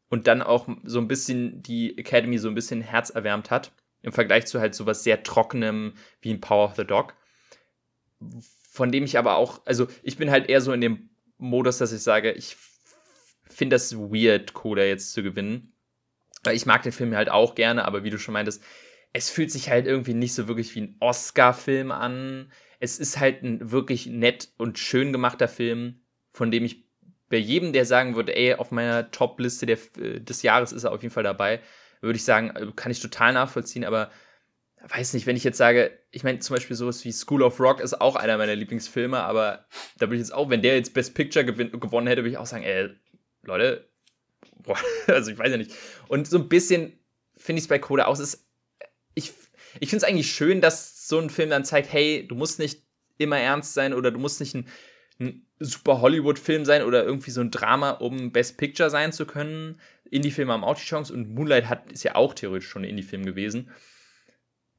und dann auch so ein bisschen die Academy so ein bisschen herzerwärmt hat im Vergleich zu halt sowas sehr trockenem wie ein Power of the Dog. Von dem ich aber auch, also ich bin halt eher so in dem Modus, dass ich sage, ich finde das weird, Coda jetzt zu gewinnen. Weil ich mag den Film halt auch gerne, aber wie du schon meintest, es fühlt sich halt irgendwie nicht so wirklich wie ein Oscar-Film an. Es ist halt ein wirklich nett und schön gemachter Film, von dem ich bei jedem, der sagen würde, ey, auf meiner Top-Liste äh, des Jahres ist er auf jeden Fall dabei, würde ich sagen, äh, kann ich total nachvollziehen, aber weiß nicht, wenn ich jetzt sage, ich meine zum Beispiel sowas wie School of Rock ist auch einer meiner Lieblingsfilme, aber da würde ich jetzt auch, wenn der jetzt Best Picture gewonnen hätte, würde ich auch sagen, ey, Leute, boah, also ich weiß ja nicht. Und so ein bisschen finde ich es bei Coda aus, ist, ich, ich finde es eigentlich schön, dass so ein Film dann zeigt, hey, du musst nicht immer ernst sein oder du musst nicht ein, ein super Hollywood-Film sein oder irgendwie so ein Drama, um Best Picture sein zu können. Indie-Filme haben auch die Chance und Moonlight hat, ist ja auch theoretisch schon ein Indie-Film gewesen.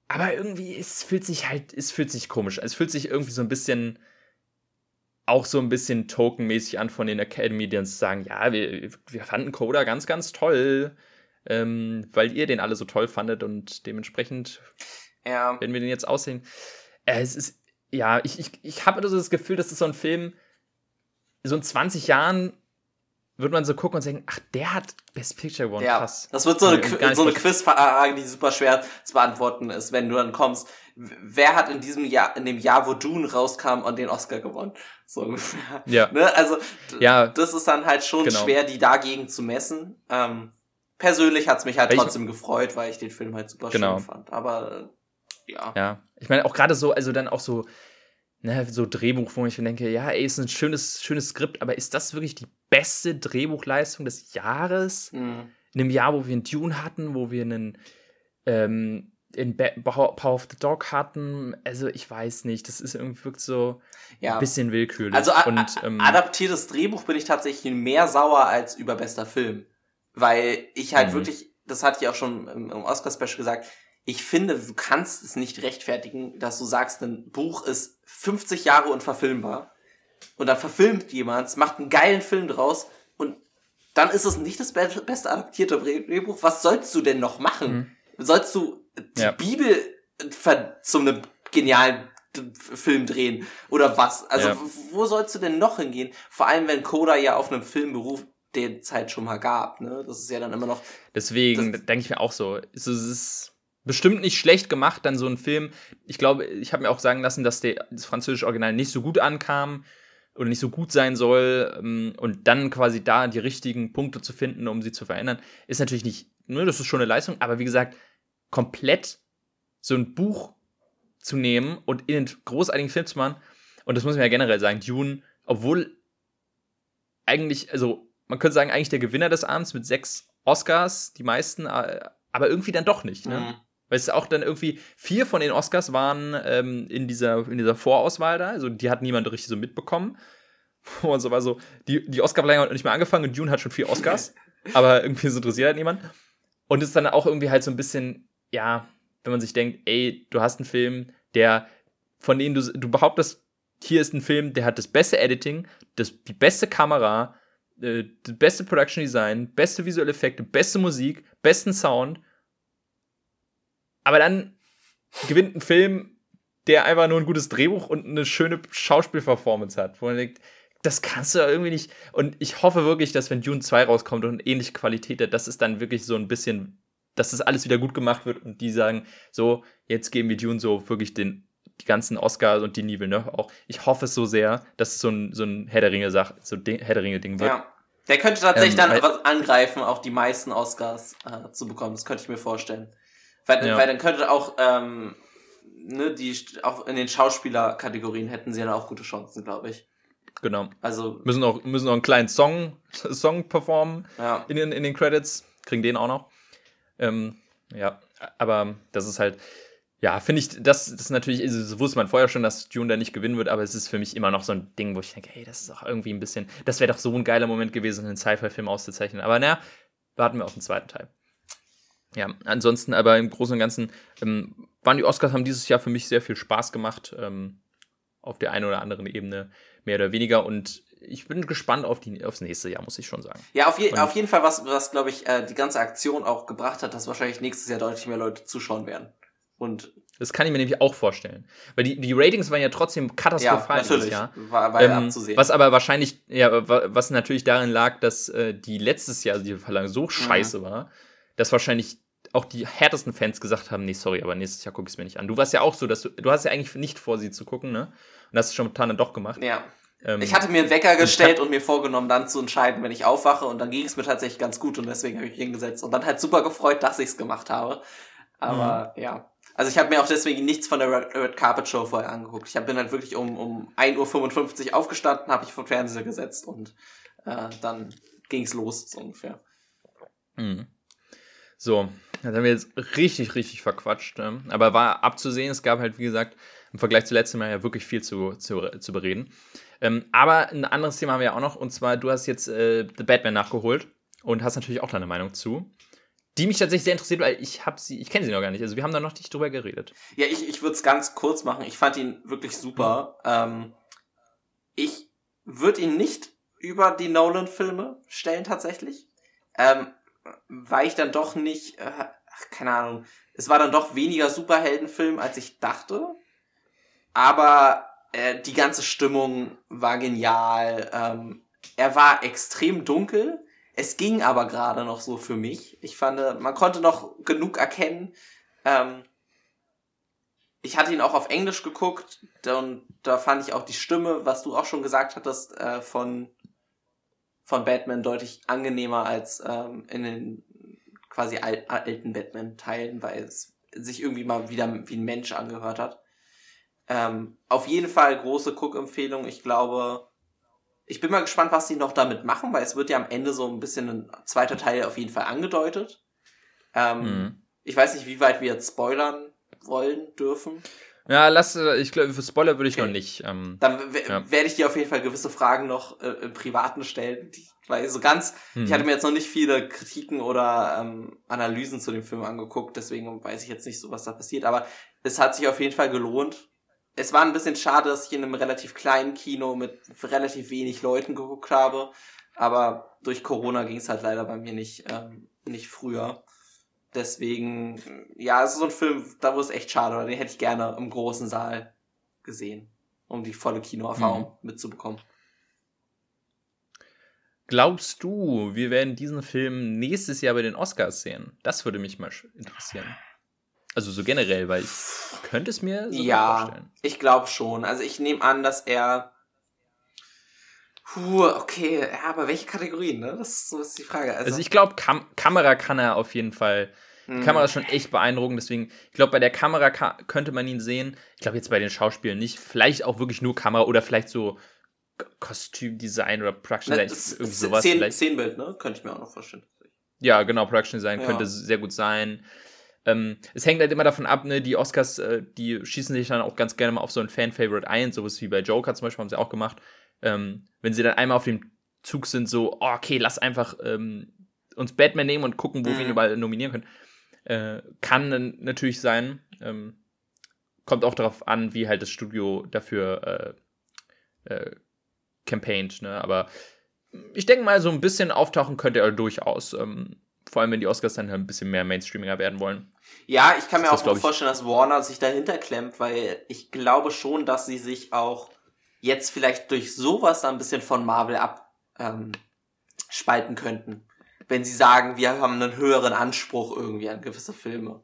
Aber irgendwie, es fühlt sich halt, es fühlt sich komisch. Es fühlt sich irgendwie so ein bisschen, auch so ein bisschen tokenmäßig an von den Academy, die uns sagen, ja, wir, wir fanden Coda ganz, ganz toll, ähm, weil ihr den alle so toll fandet und dementsprechend ja. werden wir den jetzt aussehen. Äh, es ist, ja, ich, ich, ich habe also das Gefühl, das ist so ein Film, so in 20 Jahren wird man so gucken und denken, ach, der hat Best Picture gewonnen. Ja, krass. Das wird so eine, ja, so eine Quizfrage, die super schwer zu beantworten ist, wenn du dann kommst. Wer hat in diesem Jahr, in dem Jahr, wo Dune rauskam, und den Oscar gewonnen? So ungefähr. Ja. Ne? Also, ja. das ist dann halt schon genau. schwer, die dagegen zu messen. Ähm, persönlich hat's mich halt trotzdem ich, gefreut, weil ich den Film halt super genau. schön fand. Aber, äh, ja. Ja. Ich meine, auch gerade so, also dann auch so, ne, so Drehbuch, wo ich mir denke, ja, ey, ist ein schönes, schönes Skript, aber ist das wirklich die beste Drehbuchleistung des Jahres? Mhm. In einem Jahr, wo wir einen Dune hatten, wo wir einen ähm, in Power of the Dog hatten. Also ich weiß nicht, das ist irgendwie wirklich so ja. ein bisschen willkürlich. Also und, ähm, adaptiertes Drehbuch bin ich tatsächlich mehr sauer als über bester Film. Weil ich halt mhm. wirklich, das hatte ich auch schon im, im Oscar-Special gesagt, ich finde, du kannst es nicht rechtfertigen, dass du sagst, ein Buch ist 50 Jahre unverfilmbar und dann verfilmt jemand, macht einen geilen Film draus und dann ist es nicht das beste adaptierte Drehbuch. Was sollst du denn noch machen? Mhm. Sollst du die ja. Bibel zu einem genialen Film drehen oder was? Also ja. wo sollst du denn noch hingehen? Vor allem, wenn Coda ja auf einem Film beruft, den es halt schon mal gab. Ne? Das ist ja dann immer noch. Deswegen denke ich mir auch so. Es ist bestimmt nicht schlecht gemacht, dann so ein Film. Ich glaube, ich habe mir auch sagen lassen, dass der, das französische Original nicht so gut ankam oder nicht so gut sein soll ähm, und dann quasi da die richtigen Punkte zu finden, um sie zu verändern, ist natürlich nicht, ne, das ist schon eine Leistung, aber wie gesagt, komplett so ein Buch zu nehmen und in einen großartigen Film zu machen, und das muss man ja generell sagen, Dune, obwohl eigentlich, also man könnte sagen, eigentlich der Gewinner des Abends mit sechs Oscars, die meisten, äh, aber irgendwie dann doch nicht, ne? Mhm. Weil es auch dann irgendwie vier von den Oscars waren ähm, in, dieser, in dieser Vorauswahl da. Also die hat niemand richtig so mitbekommen. man so war so, die, die Oscar-Verleihung hat nicht mehr angefangen und Dune hat schon vier Oscars, aber irgendwie so interessiert halt niemand. Und es ist dann auch irgendwie halt so ein bisschen, ja, wenn man sich denkt, ey, du hast einen Film, der, von dem du, du behauptest, hier ist ein Film, der hat das beste Editing, das, die beste Kamera, äh, das beste Production Design, beste visuelle Effekte, beste Musik, besten Sound. Aber dann gewinnt ein Film, der einfach nur ein gutes Drehbuch und eine schöne Schauspielperformance hat, wo man denkt, das kannst du irgendwie nicht. Und ich hoffe wirklich, dass wenn Dune 2 rauskommt und ähnliche Qualität hat, dass es dann wirklich so ein bisschen, dass das alles wieder gut gemacht wird und die sagen, so, jetzt geben wir Dune so wirklich den die ganzen Oscars und die Nivel, ne? Auch ich hoffe es so sehr, dass es so ein, so ein Herr der Ringe Sach, so Herr der Ringe Ding wird. Ja. Der könnte tatsächlich ähm, dann was angreifen, auch die meisten Oscars äh, zu bekommen. Das könnte ich mir vorstellen. Weil, ja. weil dann könnte auch, ähm, ne, die auch in den Schauspielerkategorien hätten sie dann auch gute Chancen, glaube ich. Genau. Also müssen auch müssen auch einen kleinen Song Song performen ja. in, den, in den Credits, kriegen den auch noch. Ähm, ja, aber das ist halt ja, finde ich, das, das ist natürlich, das wusste man vorher schon, dass Dune da nicht gewinnen wird, aber es ist für mich immer noch so ein Ding, wo ich denke, hey, das ist auch irgendwie ein bisschen, das wäre doch so ein geiler Moment gewesen, einen Sci-Fi-Film auszuzeichnen. Aber naja, warten wir auf den zweiten Teil. Ja, ansonsten aber im Großen und Ganzen ähm, waren die Oscars, haben dieses Jahr für mich sehr viel Spaß gemacht, ähm, auf der einen oder anderen Ebene, mehr oder weniger. Und ich bin gespannt auf die, aufs nächste Jahr, muss ich schon sagen. Ja, auf, je, auf jeden Fall, was, was glaube ich, äh, die ganze Aktion auch gebracht hat, dass wahrscheinlich nächstes Jahr deutlich mehr Leute zuschauen werden. Und das kann ich mir nämlich auch vorstellen. Weil die, die Ratings waren ja trotzdem katastrophal ja, dieses Jahr. War, war ähm, abzusehen. Was aber wahrscheinlich, ja, was natürlich darin lag, dass äh, die letztes Jahr, die Verlangen so mhm. scheiße war, dass wahrscheinlich auch die härtesten Fans gesagt haben, nee, sorry, aber nächstes Jahr gucke ich es mir nicht an. Du warst ja auch so, dass du, du hast ja eigentlich nicht vor, sie zu gucken, ne? Und hast es spontan dann doch gemacht. Ja. Ähm, ich hatte mir einen Wecker gestellt und mir vorgenommen, dann zu entscheiden, wenn ich aufwache. Und dann ging es mir tatsächlich ganz gut und deswegen habe ich mich hingesetzt. Und dann halt super gefreut, dass ich es gemacht habe. Aber mhm. ja. Also ich habe mir auch deswegen nichts von der Red, Red Carpet Show vorher angeguckt. Ich bin halt wirklich um, um 1.55 Uhr aufgestanden, habe ich vor Fernseher gesetzt und äh, dann ging es los, so ungefähr. Mhm. So, das haben wir jetzt richtig, richtig verquatscht. Ne? Aber war abzusehen, es gab halt, wie gesagt, im Vergleich zu letztem Jahr ja wirklich viel zu, zu, zu bereden. Ähm, aber ein anderes Thema haben wir ja auch noch, und zwar, du hast jetzt äh, The Batman nachgeholt und hast natürlich auch deine Meinung zu die mich tatsächlich sehr interessiert, weil ich habe sie, ich kenne sie noch gar nicht. Also wir haben da noch nicht drüber geredet. Ja, ich, ich würde es ganz kurz machen. Ich fand ihn wirklich super. Ähm, ich würde ihn nicht über die Nolan-Filme stellen tatsächlich, ähm, weil ich dann doch nicht, äh, keine Ahnung, es war dann doch weniger Superheldenfilm, als ich dachte. Aber äh, die ganze Stimmung war genial. Ähm, er war extrem dunkel es ging aber gerade noch so für mich. Ich fand, man konnte noch genug erkennen. Ähm, ich hatte ihn auch auf Englisch geguckt und da fand ich auch die Stimme, was du auch schon gesagt hattest, äh, von, von Batman deutlich angenehmer als ähm, in den quasi al alten Batman-Teilen, weil es sich irgendwie mal wieder wie ein Mensch angehört hat. Ähm, auf jeden Fall große Cook-Empfehlung. Ich glaube, ich bin mal gespannt, was sie noch damit machen, weil es wird ja am Ende so ein bisschen ein zweiter Teil auf jeden Fall angedeutet. Ähm, mhm. Ich weiß nicht, wie weit wir jetzt spoilern wollen dürfen. Ja, lass, äh, ich glaube, für Spoiler würde ich okay. noch nicht. Ähm, Dann ja. werde ich dir auf jeden Fall gewisse Fragen noch äh, im Privaten stellen, die, weil so ganz, mhm. ich hatte mir jetzt noch nicht viele Kritiken oder ähm, Analysen zu dem Film angeguckt, deswegen weiß ich jetzt nicht so, was da passiert, aber es hat sich auf jeden Fall gelohnt es war ein bisschen schade, dass ich in einem relativ kleinen Kino mit relativ wenig Leuten geguckt habe. Aber durch Corona ging es halt leider bei mir nicht, ähm, nicht früher. Deswegen, ja, es ist so ein Film, da wo es echt schade war. Den hätte ich gerne im großen Saal gesehen, um die volle Kinoerfahrung mhm. mitzubekommen. Glaubst du, wir werden diesen Film nächstes Jahr bei den Oscars sehen? Das würde mich mal interessieren. Also so generell, weil ich könnte es mir so ja, vorstellen. Ich glaube schon. Also ich nehme an, dass er. Puh, okay, ja, aber welche Kategorien, ne? Das ist so ist die Frage. Also, also ich glaube, Kam Kamera kann er auf jeden Fall. Die mhm. Kamera ist schon echt beeindruckend, deswegen, ich glaube, bei der Kamera könnte man ihn sehen. Ich glaube jetzt bei den Schauspielen nicht. Vielleicht auch wirklich nur Kamera oder vielleicht so Kostümdesign oder Production ne, Design. irgendwie sowas. Szenen, Szenenbild, ne? Könnte ich mir auch noch vorstellen. Ja, genau, Production Design ja. könnte sehr gut sein. Ähm, es hängt halt immer davon ab, ne, die Oscars, äh, die schießen sich dann auch ganz gerne mal auf so ein Fan-Favorite ein, sowas wie bei Joker zum Beispiel haben sie auch gemacht. Ähm, wenn sie dann einmal auf dem Zug sind, so, oh, okay, lass einfach ähm, uns Batman nehmen und gucken, wo mhm. wir ihn überall nominieren können. Äh, kann dann natürlich sein. Ähm, kommt auch darauf an, wie halt das Studio dafür äh, äh, campaigned, ne? Aber ich denke mal, so ein bisschen auftauchen könnte er durchaus. Ähm, vor allem, wenn die Oscars dann ein bisschen mehr Mainstreamiger werden wollen. Ja, ich kann mir das auch gut vorstellen, dass Warner sich dahinter klemmt, weil ich glaube schon, dass sie sich auch jetzt vielleicht durch sowas ein bisschen von Marvel abspalten ähm, könnten. Wenn sie sagen, wir haben einen höheren Anspruch irgendwie an gewisse Filme.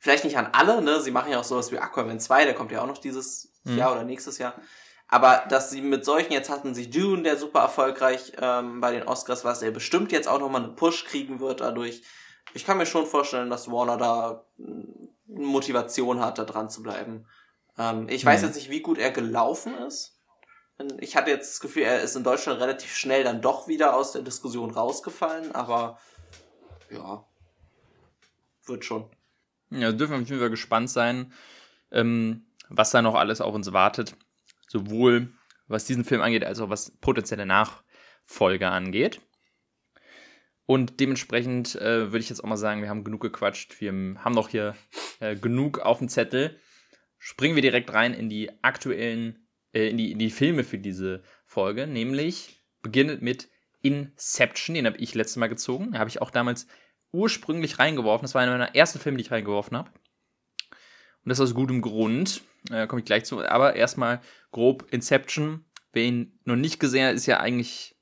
Vielleicht nicht an alle, ne? Sie machen ja auch sowas wie Aquaman 2, der kommt ja auch noch dieses mhm. Jahr oder nächstes Jahr. Aber dass sie mit solchen, jetzt hatten sie Dune, der super erfolgreich ähm, bei den Oscars war, der bestimmt jetzt auch nochmal einen Push kriegen wird dadurch. Ich kann mir schon vorstellen, dass Warner da Motivation hat, da dran zu bleiben. Ähm, ich weiß mhm. jetzt nicht, wie gut er gelaufen ist. Ich hatte jetzt das Gefühl, er ist in Deutschland relativ schnell dann doch wieder aus der Diskussion rausgefallen, aber ja, wird schon. Ja, dürfen wir auf jeden Fall gespannt sein, ähm, was da noch alles auf uns wartet sowohl was diesen Film angeht, als auch was potenzielle Nachfolger angeht. Und dementsprechend äh, würde ich jetzt auch mal sagen, wir haben genug gequatscht. Wir haben noch hier äh, genug auf dem Zettel. Springen wir direkt rein in die aktuellen, äh, in, die, in die Filme für diese Folge. Nämlich beginnt mit Inception. Den habe ich letztes Mal gezogen. Habe ich auch damals ursprünglich reingeworfen. Das war einer meiner ersten Filme, die ich reingeworfen habe. Und das aus gutem Grund. Äh, Komme ich gleich zu. Aber erstmal grob Inception. Wer ihn noch nicht gesehen hat, ist ja eigentlich,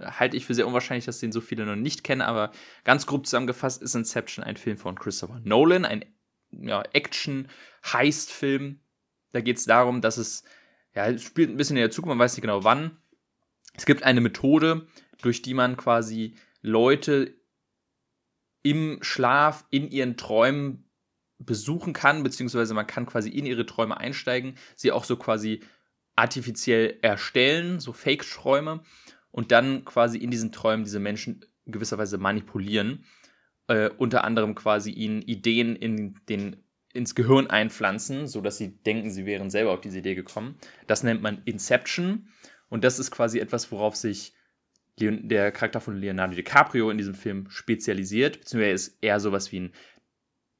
halte ich für sehr unwahrscheinlich, dass den so viele noch nicht kennen. Aber ganz grob zusammengefasst ist Inception ein Film von Christopher Nolan. Ein ja, Action-Heist-Film. Da geht es darum, dass es, ja, es spielt ein bisschen in der Zukunft, man weiß nicht genau wann. Es gibt eine Methode, durch die man quasi Leute im Schlaf, in ihren Träumen besuchen kann, beziehungsweise man kann quasi in ihre Träume einsteigen, sie auch so quasi artifiziell erstellen, so Fake-Träume, und dann quasi in diesen Träumen diese Menschen gewisserweise manipulieren, äh, unter anderem quasi ihnen Ideen in den, ins Gehirn einpflanzen, sodass sie denken, sie wären selber auf diese Idee gekommen. Das nennt man Inception und das ist quasi etwas, worauf sich der Charakter von Leonardo DiCaprio in diesem Film spezialisiert, beziehungsweise ist eher sowas wie ein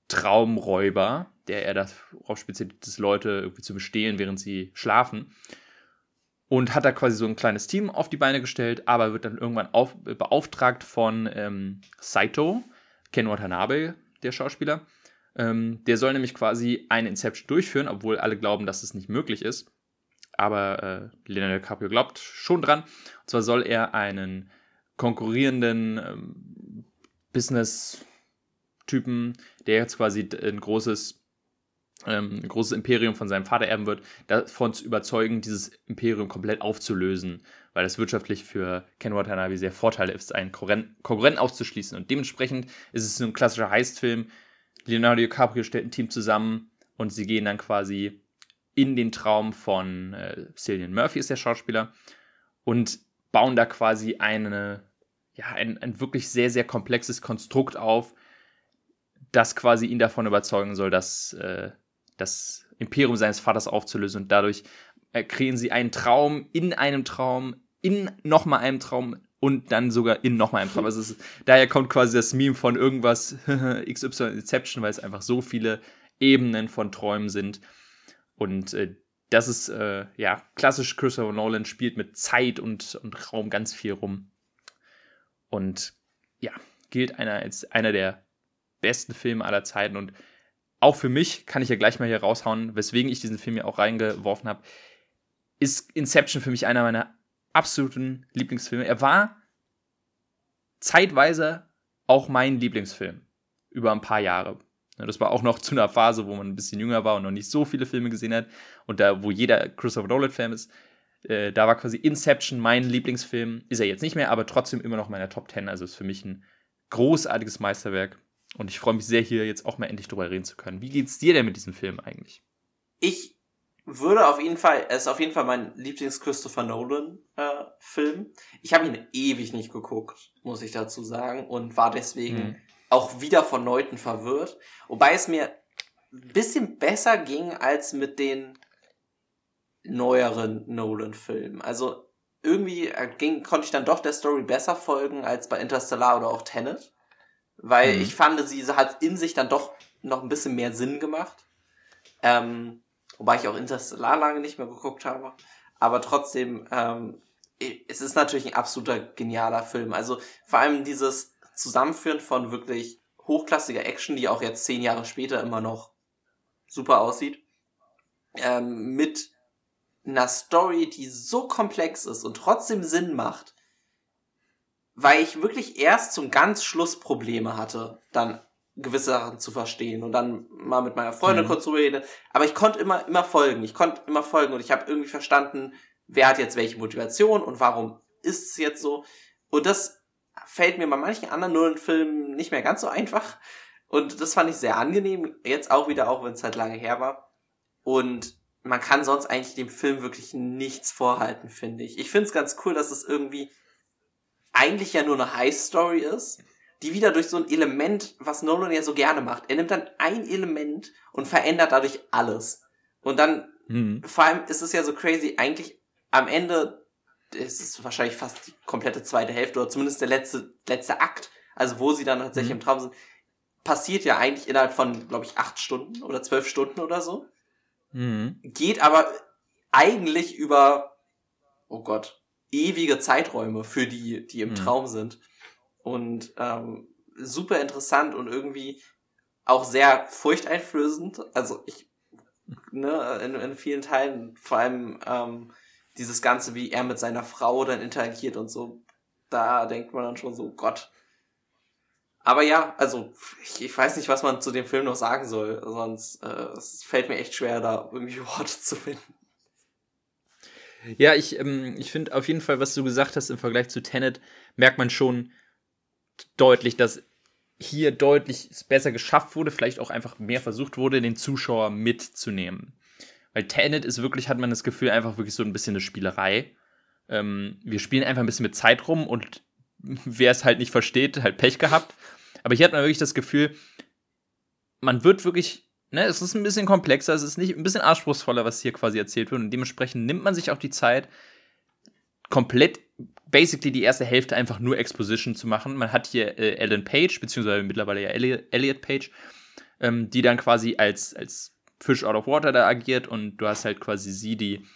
Traumräuber, der er darauf spezialisiert ist, Leute irgendwie zu bestehlen, während sie schlafen. Und hat da quasi so ein kleines Team auf die Beine gestellt, aber wird dann irgendwann auf, beauftragt von ähm, Saito, Ken Watanabe, der Schauspieler. Ähm, der soll nämlich quasi eine Inception durchführen, obwohl alle glauben, dass es nicht möglich ist. Aber äh, Leonardo DiCaprio glaubt schon dran. Und zwar soll er einen konkurrierenden ähm, Business Typen, der jetzt quasi ein großes, ähm, ein großes Imperium von seinem Vater erben wird, davon zu überzeugen, dieses Imperium komplett aufzulösen, weil es wirtschaftlich für Ken Watanabe sehr Vorteile ist, einen Konkurrenten auszuschließen. Und dementsprechend ist es so ein klassischer Heistfilm. Leonardo DiCaprio stellt ein Team zusammen und sie gehen dann quasi in den Traum von äh, Cillian Murphy ist der Schauspieler und bauen da quasi eine ja ein, ein wirklich sehr sehr komplexes Konstrukt auf, das quasi ihn davon überzeugen soll, dass äh, das Imperium seines Vaters aufzulösen und dadurch äh, kreieren sie einen Traum in einem Traum, in nochmal einem Traum und dann sogar in nochmal einem Traum. Also ist, daher kommt quasi das Meme von irgendwas XY Inception, weil es einfach so viele Ebenen von Träumen sind. Und äh, das ist, äh, ja, klassisch Christopher Nolan spielt mit Zeit und, und Raum ganz viel rum. Und ja, gilt einer als einer der besten Filme aller Zeiten und auch für mich, kann ich ja gleich mal hier raushauen, weswegen ich diesen Film ja auch reingeworfen habe, ist Inception für mich einer meiner absoluten Lieblingsfilme. Er war zeitweise auch mein Lieblingsfilm über ein paar Jahre. Das war auch noch zu einer Phase, wo man ein bisschen jünger war und noch nicht so viele Filme gesehen hat und da, wo jeder Christopher Nolan-Fan ist. Äh, da war quasi Inception mein Lieblingsfilm. Ist er jetzt nicht mehr, aber trotzdem immer noch meiner Top 10. Also ist für mich ein großartiges Meisterwerk. Und ich freue mich sehr, hier jetzt auch mal endlich drüber reden zu können. Wie geht's dir denn mit diesem Film eigentlich? Ich würde auf jeden Fall, es ist auf jeden Fall mein Lieblings-Christopher Nolan-Film. Äh, ich habe ihn ewig nicht geguckt, muss ich dazu sagen, und war deswegen mhm. auch wieder von Neuten verwirrt. Wobei es mir ein bisschen besser ging als mit den neueren Nolan-Filmen. Also irgendwie äh, ging, konnte ich dann doch der Story besser folgen als bei Interstellar oder auch Tenet. Weil mhm. ich fand, sie hat in sich dann doch noch ein bisschen mehr Sinn gemacht. Ähm, wobei ich auch Interstellar lange nicht mehr geguckt habe. Aber trotzdem, ähm, es ist natürlich ein absoluter genialer Film. Also vor allem dieses Zusammenführen von wirklich hochklassiger Action, die auch jetzt zehn Jahre später immer noch super aussieht, ähm, mit einer Story, die so komplex ist und trotzdem Sinn macht, weil ich wirklich erst zum ganz Schluss Probleme hatte, dann gewisse Sachen zu verstehen und dann mal mit meiner Freundin mhm. kurz drüber reden. Aber ich konnte immer, immer folgen. Ich konnte immer folgen und ich habe irgendwie verstanden, wer hat jetzt welche Motivation und warum ist es jetzt so. Und das fällt mir bei manchen anderen Nullenfilmen nicht mehr ganz so einfach. Und das fand ich sehr angenehm. Jetzt auch wieder, auch wenn es halt lange her war. Und man kann sonst eigentlich dem Film wirklich nichts vorhalten, finde ich. Ich finde es ganz cool, dass es irgendwie eigentlich ja nur eine High-Story ist, die wieder durch so ein Element, was Nolan ja so gerne macht. Er nimmt dann ein Element und verändert dadurch alles. Und dann, mhm. vor allem ist es ja so crazy, eigentlich am Ende, ist es wahrscheinlich fast die komplette zweite Hälfte oder zumindest der letzte, letzte Akt, also wo sie dann tatsächlich mhm. im Traum sind, passiert ja eigentlich innerhalb von, glaube ich, acht Stunden oder zwölf Stunden oder so. Mhm. Geht aber eigentlich über, oh Gott, ewige Zeiträume für die, die im mhm. Traum sind. Und ähm, super interessant und irgendwie auch sehr furchteinflößend. Also ich, ne, in, in vielen Teilen, vor allem ähm, dieses Ganze, wie er mit seiner Frau dann interagiert und so, da denkt man dann schon so, Gott. Aber ja, also ich, ich weiß nicht, was man zu dem Film noch sagen soll, sonst äh, es fällt mir echt schwer, da irgendwie Worte zu finden. Ja, ich, ähm, ich finde auf jeden Fall, was du gesagt hast im Vergleich zu Tenet, merkt man schon deutlich, dass hier deutlich besser geschafft wurde, vielleicht auch einfach mehr versucht wurde, den Zuschauer mitzunehmen. Weil Tenet ist wirklich, hat man das Gefühl, einfach wirklich so ein bisschen eine Spielerei. Ähm, wir spielen einfach ein bisschen mit Zeit rum und wer es halt nicht versteht, halt Pech gehabt. Aber hier hat man wirklich das Gefühl, man wird wirklich, ne, es ist ein bisschen komplexer, es ist nicht ein bisschen anspruchsvoller, was hier quasi erzählt wird. Und dementsprechend nimmt man sich auch die Zeit, komplett, basically die erste Hälfte einfach nur Exposition zu machen. Man hat hier äh, Ellen Page, beziehungsweise mittlerweile ja Elliot Page, ähm, die dann quasi als, als Fish out of water da agiert und du hast halt quasi sie, die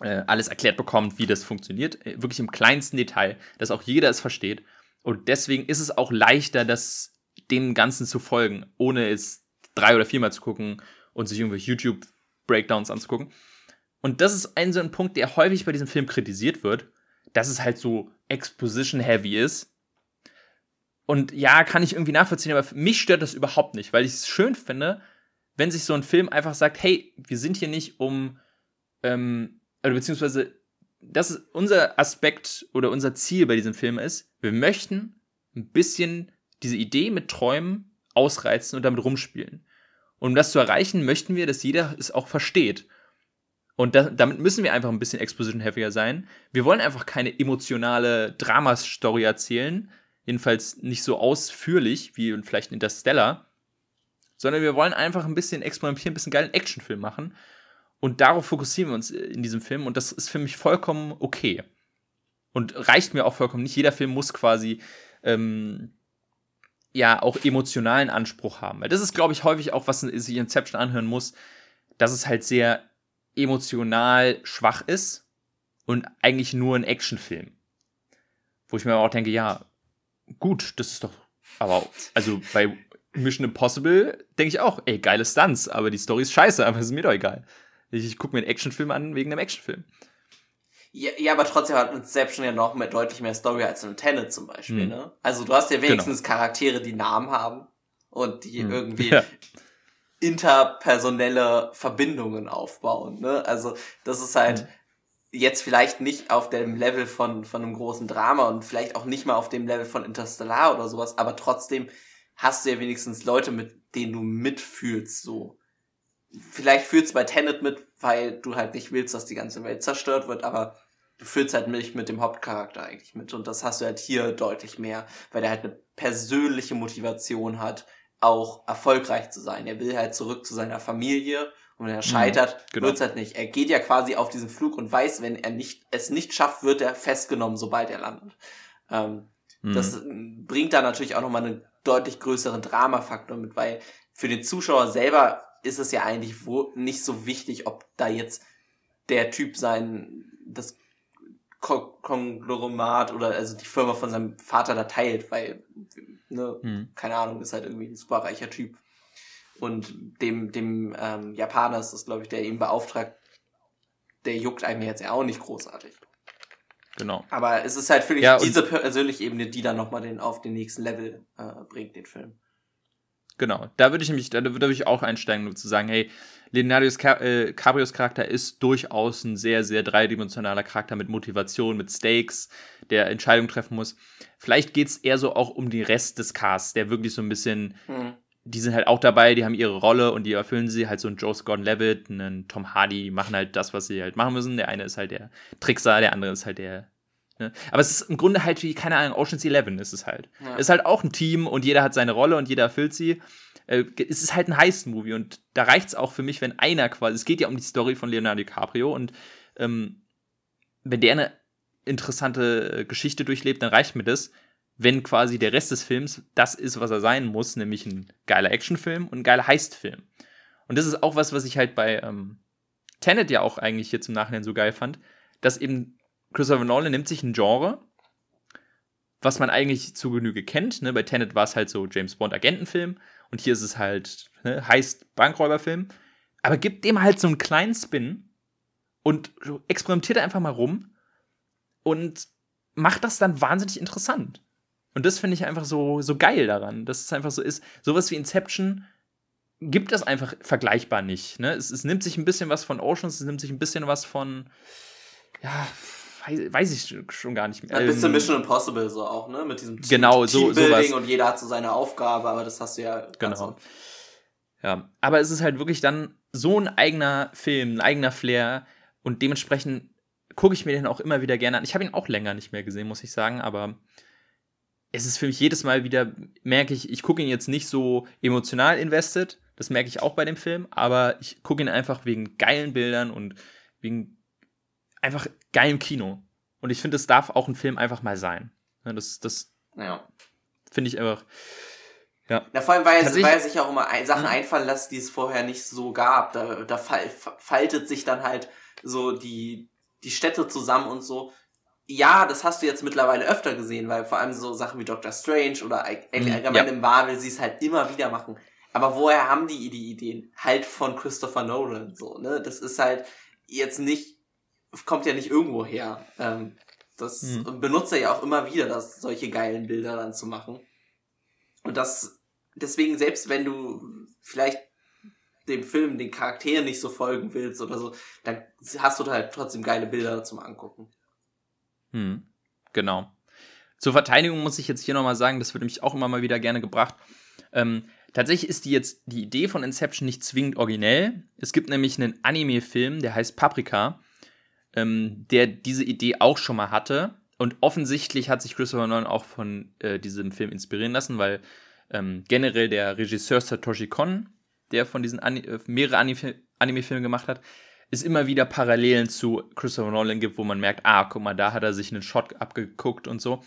äh, alles erklärt bekommt, wie das funktioniert. Äh, wirklich im kleinsten Detail, dass auch jeder es versteht. Und deswegen ist es auch leichter, das dem Ganzen zu folgen, ohne es drei oder viermal zu gucken und sich irgendwelche YouTube-Breakdowns anzugucken. Und das ist ein so ein Punkt, der häufig bei diesem Film kritisiert wird, dass es halt so Exposition-heavy ist. Und ja, kann ich irgendwie nachvollziehen, aber mich stört das überhaupt nicht, weil ich es schön finde, wenn sich so ein Film einfach sagt, hey, wir sind hier nicht um, ähm, oder beziehungsweise, das ist unser Aspekt oder unser Ziel bei diesem Film ist, wir möchten ein bisschen diese Idee mit Träumen ausreizen und damit rumspielen. Und um das zu erreichen, möchten wir, dass jeder es auch versteht. Und da, damit müssen wir einfach ein bisschen exposition-heavier sein. Wir wollen einfach keine emotionale Dramastory erzählen, jedenfalls nicht so ausführlich wie vielleicht in Interstellar, sondern wir wollen einfach ein bisschen experimentieren, ein bisschen geilen Actionfilm machen. Und darauf fokussieren wir uns in diesem Film und das ist für mich vollkommen okay. Und reicht mir auch vollkommen nicht. Jeder Film muss quasi ähm, ja auch emotionalen Anspruch haben. Weil das ist, glaube ich, häufig auch, was sich Inception anhören muss, dass es halt sehr emotional schwach ist und eigentlich nur ein Actionfilm. Wo ich mir auch denke, ja, gut, das ist doch. Aber also bei Mission Impossible denke ich auch, ey, geile Stunts, aber die Story ist scheiße, aber es ist mir doch egal. Ich, ich gucke mir einen Actionfilm an wegen einem Actionfilm. Ja, ja, aber trotzdem hat Inception ja noch mehr, deutlich mehr Story als in Tenet zum Beispiel, hm. ne? Also du hast ja genau. wenigstens genau. Charaktere, die Namen haben und die hm. irgendwie ja. Interpersonelle Verbindungen aufbauen, ne? Also das ist halt hm. jetzt vielleicht nicht auf dem Level von, von einem großen Drama und vielleicht auch nicht mal auf dem Level von Interstellar oder sowas, aber trotzdem hast du ja wenigstens Leute, mit denen du mitfühlst, so. Vielleicht fühlst du bei Tenet mit, weil du halt nicht willst, dass die ganze Welt zerstört wird, aber du fühlst halt nicht mit dem Hauptcharakter eigentlich mit. Und das hast du halt hier deutlich mehr, weil er halt eine persönliche Motivation hat, auch erfolgreich zu sein. Er will halt zurück zu seiner Familie Und wenn er scheitert, mhm, genau. wird's halt nicht. Er geht ja quasi auf diesen Flug und weiß, wenn er nicht, es nicht schafft, wird er festgenommen, sobald er landet. Ähm, mhm. Das bringt da natürlich auch nochmal einen deutlich größeren Dramafaktor mit, weil für den Zuschauer selber ist es ja eigentlich wo, nicht so wichtig, ob da jetzt der Typ sein, das Konglomerat oder also die Firma von seinem Vater da teilt, weil, ne, mhm. keine Ahnung, ist halt irgendwie ein super reicher Typ. Und dem, dem ähm, Japaner ist das, glaube ich, der ihn beauftragt, der juckt einem jetzt ja auch nicht großartig. Genau. Aber es ist halt für ja, diese persönliche Ebene, die dann nochmal den auf den nächsten Level äh, bringt, den Film. Genau, da würde ich nämlich, da würde ich auch einsteigen, um zu sagen, hey, Leonardo äh, Cabrios Charakter ist durchaus ein sehr, sehr dreidimensionaler Charakter mit Motivation, mit Stakes, der Entscheidungen treffen muss. Vielleicht geht es eher so auch um den Rest des Casts, der wirklich so ein bisschen, mhm. die sind halt auch dabei, die haben ihre Rolle und die erfüllen sie, halt so ein Joe Scott Levitt, einen Tom Hardy, die machen halt das, was sie halt machen müssen. Der eine ist halt der Trickser, der andere ist halt der Ne? Aber es ist im Grunde halt wie, keine Ahnung, Ocean's Eleven ist es halt. Ja. Es ist halt auch ein Team und jeder hat seine Rolle und jeder erfüllt sie. Äh, es ist halt ein Heist-Movie und da reicht es auch für mich, wenn einer quasi, es geht ja um die Story von Leonardo DiCaprio und ähm, wenn der eine interessante äh, Geschichte durchlebt, dann reicht mir das, wenn quasi der Rest des Films das ist, was er sein muss, nämlich ein geiler Actionfilm und ein geiler Heist-Film. Und das ist auch was, was ich halt bei ähm, Tenet ja auch eigentlich jetzt im Nachhinein so geil fand, dass eben Christopher Nolan nimmt sich ein Genre, was man eigentlich zu Genüge kennt. Ne? Bei Tenet war es halt so James Bond Agentenfilm und hier ist es halt ne, heißt Bankräuberfilm, aber gibt dem halt so einen kleinen Spin und experimentiert einfach mal rum und macht das dann wahnsinnig interessant. Und das finde ich einfach so, so geil daran, dass es einfach so ist. Sowas wie Inception gibt es einfach vergleichbar nicht. Ne? Es, es nimmt sich ein bisschen was von Oceans, es nimmt sich ein bisschen was von, ja, weiß, weiß ich schon gar nicht mehr. Ein bisschen ähm, Mission Impossible so auch, ne? Mit diesem genau, Team so, Teambuilding und jeder hat so seine Aufgabe, aber das hast du ja. Genau. Ja, aber es ist halt wirklich dann so ein eigener Film, ein eigener Flair und dementsprechend gucke ich mir den auch immer wieder gerne an. Ich habe ihn auch länger nicht mehr gesehen, muss ich sagen, aber es ist für mich jedes Mal wieder, merke ich, ich gucke ihn jetzt nicht so emotional invested, das merke ich auch bei dem Film, aber ich gucke ihn einfach wegen geilen Bildern und wegen einfach geil im Kino. Und ich finde, es darf auch ein Film einfach mal sein. Das, das ja. finde ich einfach. Ja. ja, vor allem, weil, er, weil er sich auch immer Sachen mhm. einfallen lässt, die es vorher nicht so gab. Da, da faltet sich dann halt so die, die Städte zusammen und so. Ja, das hast du jetzt mittlerweile öfter gesehen, weil vor allem so Sachen wie Doctor Strange oder mhm. allgemein ja. im Marvel sie es halt immer wieder machen. Aber woher haben die die Ideen? Halt von Christopher Nolan, so, ne? Das ist halt jetzt nicht kommt ja nicht irgendwo her. Ähm, das mhm. benutzt er ja auch immer wieder, das, solche geilen Bilder dann zu machen. Und das, deswegen, selbst wenn du vielleicht dem Film, den Charakteren nicht so folgen willst oder so, dann hast du da halt trotzdem geile Bilder zum Angucken. Hm, genau. Zur Verteidigung muss ich jetzt hier nochmal sagen, das wird nämlich auch immer mal wieder gerne gebracht. Ähm, tatsächlich ist die jetzt die Idee von Inception nicht zwingend originell. Es gibt nämlich einen Anime-Film, der heißt Paprika ähm, der diese Idee auch schon mal hatte. Und offensichtlich hat sich Christopher Nolan auch von äh, diesem Film inspirieren lassen, weil ähm, generell der Regisseur Satoshi Kon, der von diesen Ani äh, mehrere Anime-Filme gemacht hat, es immer wieder Parallelen zu Christopher Nolan gibt, wo man merkt, ah, guck mal, da hat er sich einen Shot abgeguckt und so.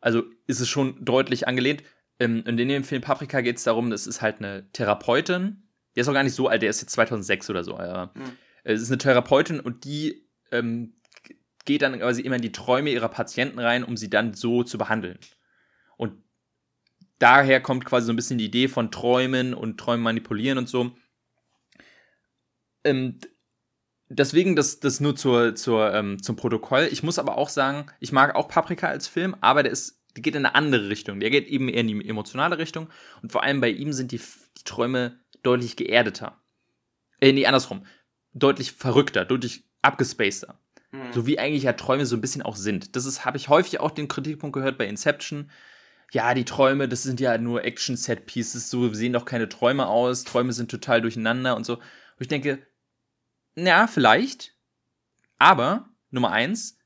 Also ist es schon deutlich angelehnt. Ähm, und in dem Film Paprika geht es darum, das ist halt eine Therapeutin. Der ist auch gar nicht so alt, der ist jetzt 2006 oder so. Aber mhm. Es ist eine Therapeutin und die ähm, geht dann quasi immer in die Träume ihrer Patienten rein, um sie dann so zu behandeln. Und daher kommt quasi so ein bisschen die Idee von Träumen und Träumen manipulieren und so. Ähm, deswegen das, das nur zur, zur, ähm, zum Protokoll. Ich muss aber auch sagen, ich mag auch Paprika als Film, aber der ist, der geht in eine andere Richtung. Der geht eben eher in die emotionale Richtung. Und vor allem bei ihm sind die, die Träume deutlich geerdeter. Äh, nee, andersrum. Deutlich verrückter, deutlich abgespaceter. Mhm. So wie eigentlich ja Träume so ein bisschen auch sind. Das ist, habe ich häufig auch den Kritikpunkt gehört bei Inception. Ja, die Träume, das sind ja nur Action-Set-Pieces, so sehen doch keine Träume aus, Träume sind total durcheinander und so. Und ich denke, ja, vielleicht. Aber, Nummer eins,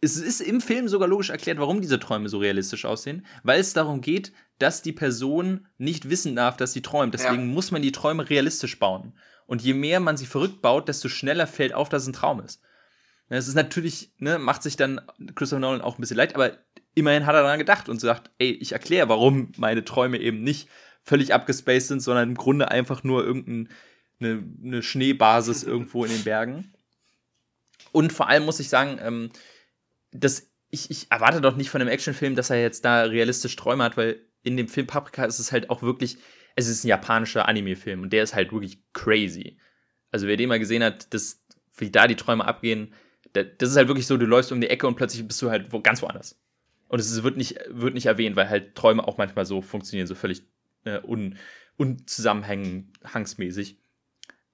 es ist im Film sogar logisch erklärt, warum diese Träume so realistisch aussehen, weil es darum geht, dass die Person nicht wissen darf, dass sie träumt. Deswegen ja. muss man die Träume realistisch bauen. Und je mehr man sie verrückt baut, desto schneller fällt auf, dass es ein Traum ist. Es ist natürlich, ne, macht sich dann Christopher Nolan auch ein bisschen leid, aber immerhin hat er daran gedacht und sagt, ey, ich erkläre, warum meine Träume eben nicht völlig abgespaced sind, sondern im Grunde einfach nur irgendeine eine Schneebasis irgendwo in den Bergen. Und vor allem muss ich sagen, ähm, dass ich, ich erwarte doch nicht von einem Actionfilm, dass er jetzt da realistisch Träume hat, weil in dem Film Paprika ist es halt auch wirklich, es ist ein japanischer Anime-Film und der ist halt wirklich crazy. Also wer den mal gesehen hat, das, wie da die Träume abgehen, das ist halt wirklich so, du läufst um die Ecke und plötzlich bist du halt wo, ganz woanders. Und es wird nicht, wird nicht erwähnt, weil halt Träume auch manchmal so funktionieren, so völlig äh, un, unzusammenhangsmäßig.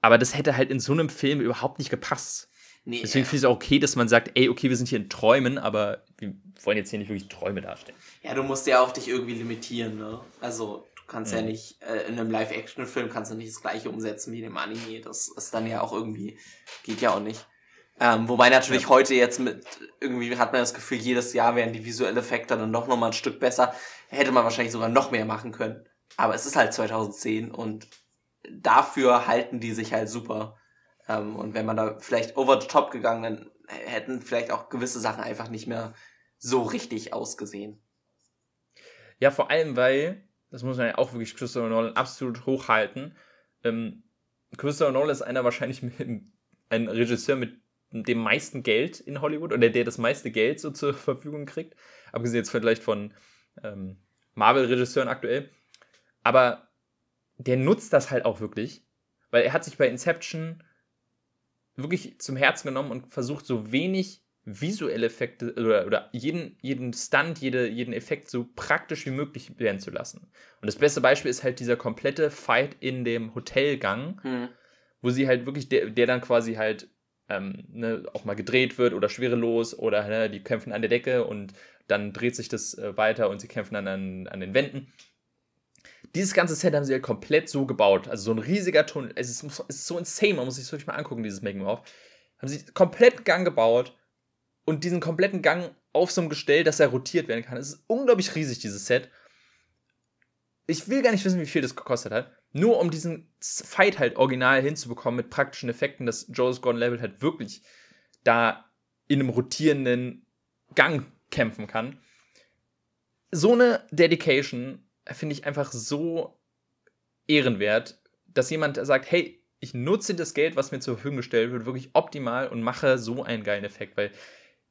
Aber das hätte halt in so einem Film überhaupt nicht gepasst. Nee, Deswegen ja. finde ich es auch okay, dass man sagt, ey, okay, wir sind hier in Träumen, aber wir wollen jetzt hier nicht wirklich Träume darstellen. Ja, du musst ja auch dich irgendwie limitieren, ne? Also, du kannst mhm. ja nicht, äh, in einem Live-Action-Film kannst du nicht das gleiche umsetzen wie in einem Anime. Das ist dann ja auch irgendwie, geht ja auch nicht. Ähm, wobei natürlich ja. heute jetzt mit, irgendwie hat man das Gefühl, jedes Jahr wären die visuellen Effekte dann doch nochmal ein Stück besser. Hätte man wahrscheinlich sogar noch mehr machen können. Aber es ist halt 2010 und dafür halten die sich halt super. Ähm, und wenn man da vielleicht over the top gegangen, dann hätten vielleicht auch gewisse Sachen einfach nicht mehr so richtig ausgesehen. Ja, vor allem, weil, das muss man ja auch wirklich Christopher Nolan absolut hochhalten. Ähm, Christopher Nolan ist einer wahrscheinlich mit, ein Regisseur mit dem meisten Geld in Hollywood oder der das meiste Geld so zur Verfügung kriegt. Abgesehen jetzt vielleicht von ähm, Marvel-Regisseuren aktuell. Aber der nutzt das halt auch wirklich, weil er hat sich bei Inception wirklich zum Herzen genommen und versucht, so wenig visuelle Effekte oder, oder jeden, jeden Stunt, jede, jeden Effekt so praktisch wie möglich werden zu lassen. Und das beste Beispiel ist halt dieser komplette Fight in dem Hotelgang, hm. wo sie halt wirklich, der, der dann quasi halt ähm, ne, auch mal gedreht wird oder schwerelos oder ne, die kämpfen an der Decke und dann dreht sich das äh, weiter und sie kämpfen dann an, an den Wänden. Dieses ganze Set haben sie halt komplett so gebaut. Also so ein riesiger Tunnel. Es ist, es ist so insane, man muss sich das wirklich mal angucken, dieses Making-of. Haben sie komplett Gang gebaut und diesen kompletten Gang auf so einem Gestell, dass er rotiert werden kann. Es ist unglaublich riesig, dieses Set. Ich will gar nicht wissen, wie viel das gekostet hat. Nur um diesen Fight halt original hinzubekommen mit praktischen Effekten, dass Joe's Gordon Level halt wirklich da in einem rotierenden Gang kämpfen kann. So eine Dedication finde ich einfach so ehrenwert, dass jemand sagt, hey, ich nutze das Geld, was mir zur Verfügung gestellt wird, wirklich optimal und mache so einen geilen Effekt, weil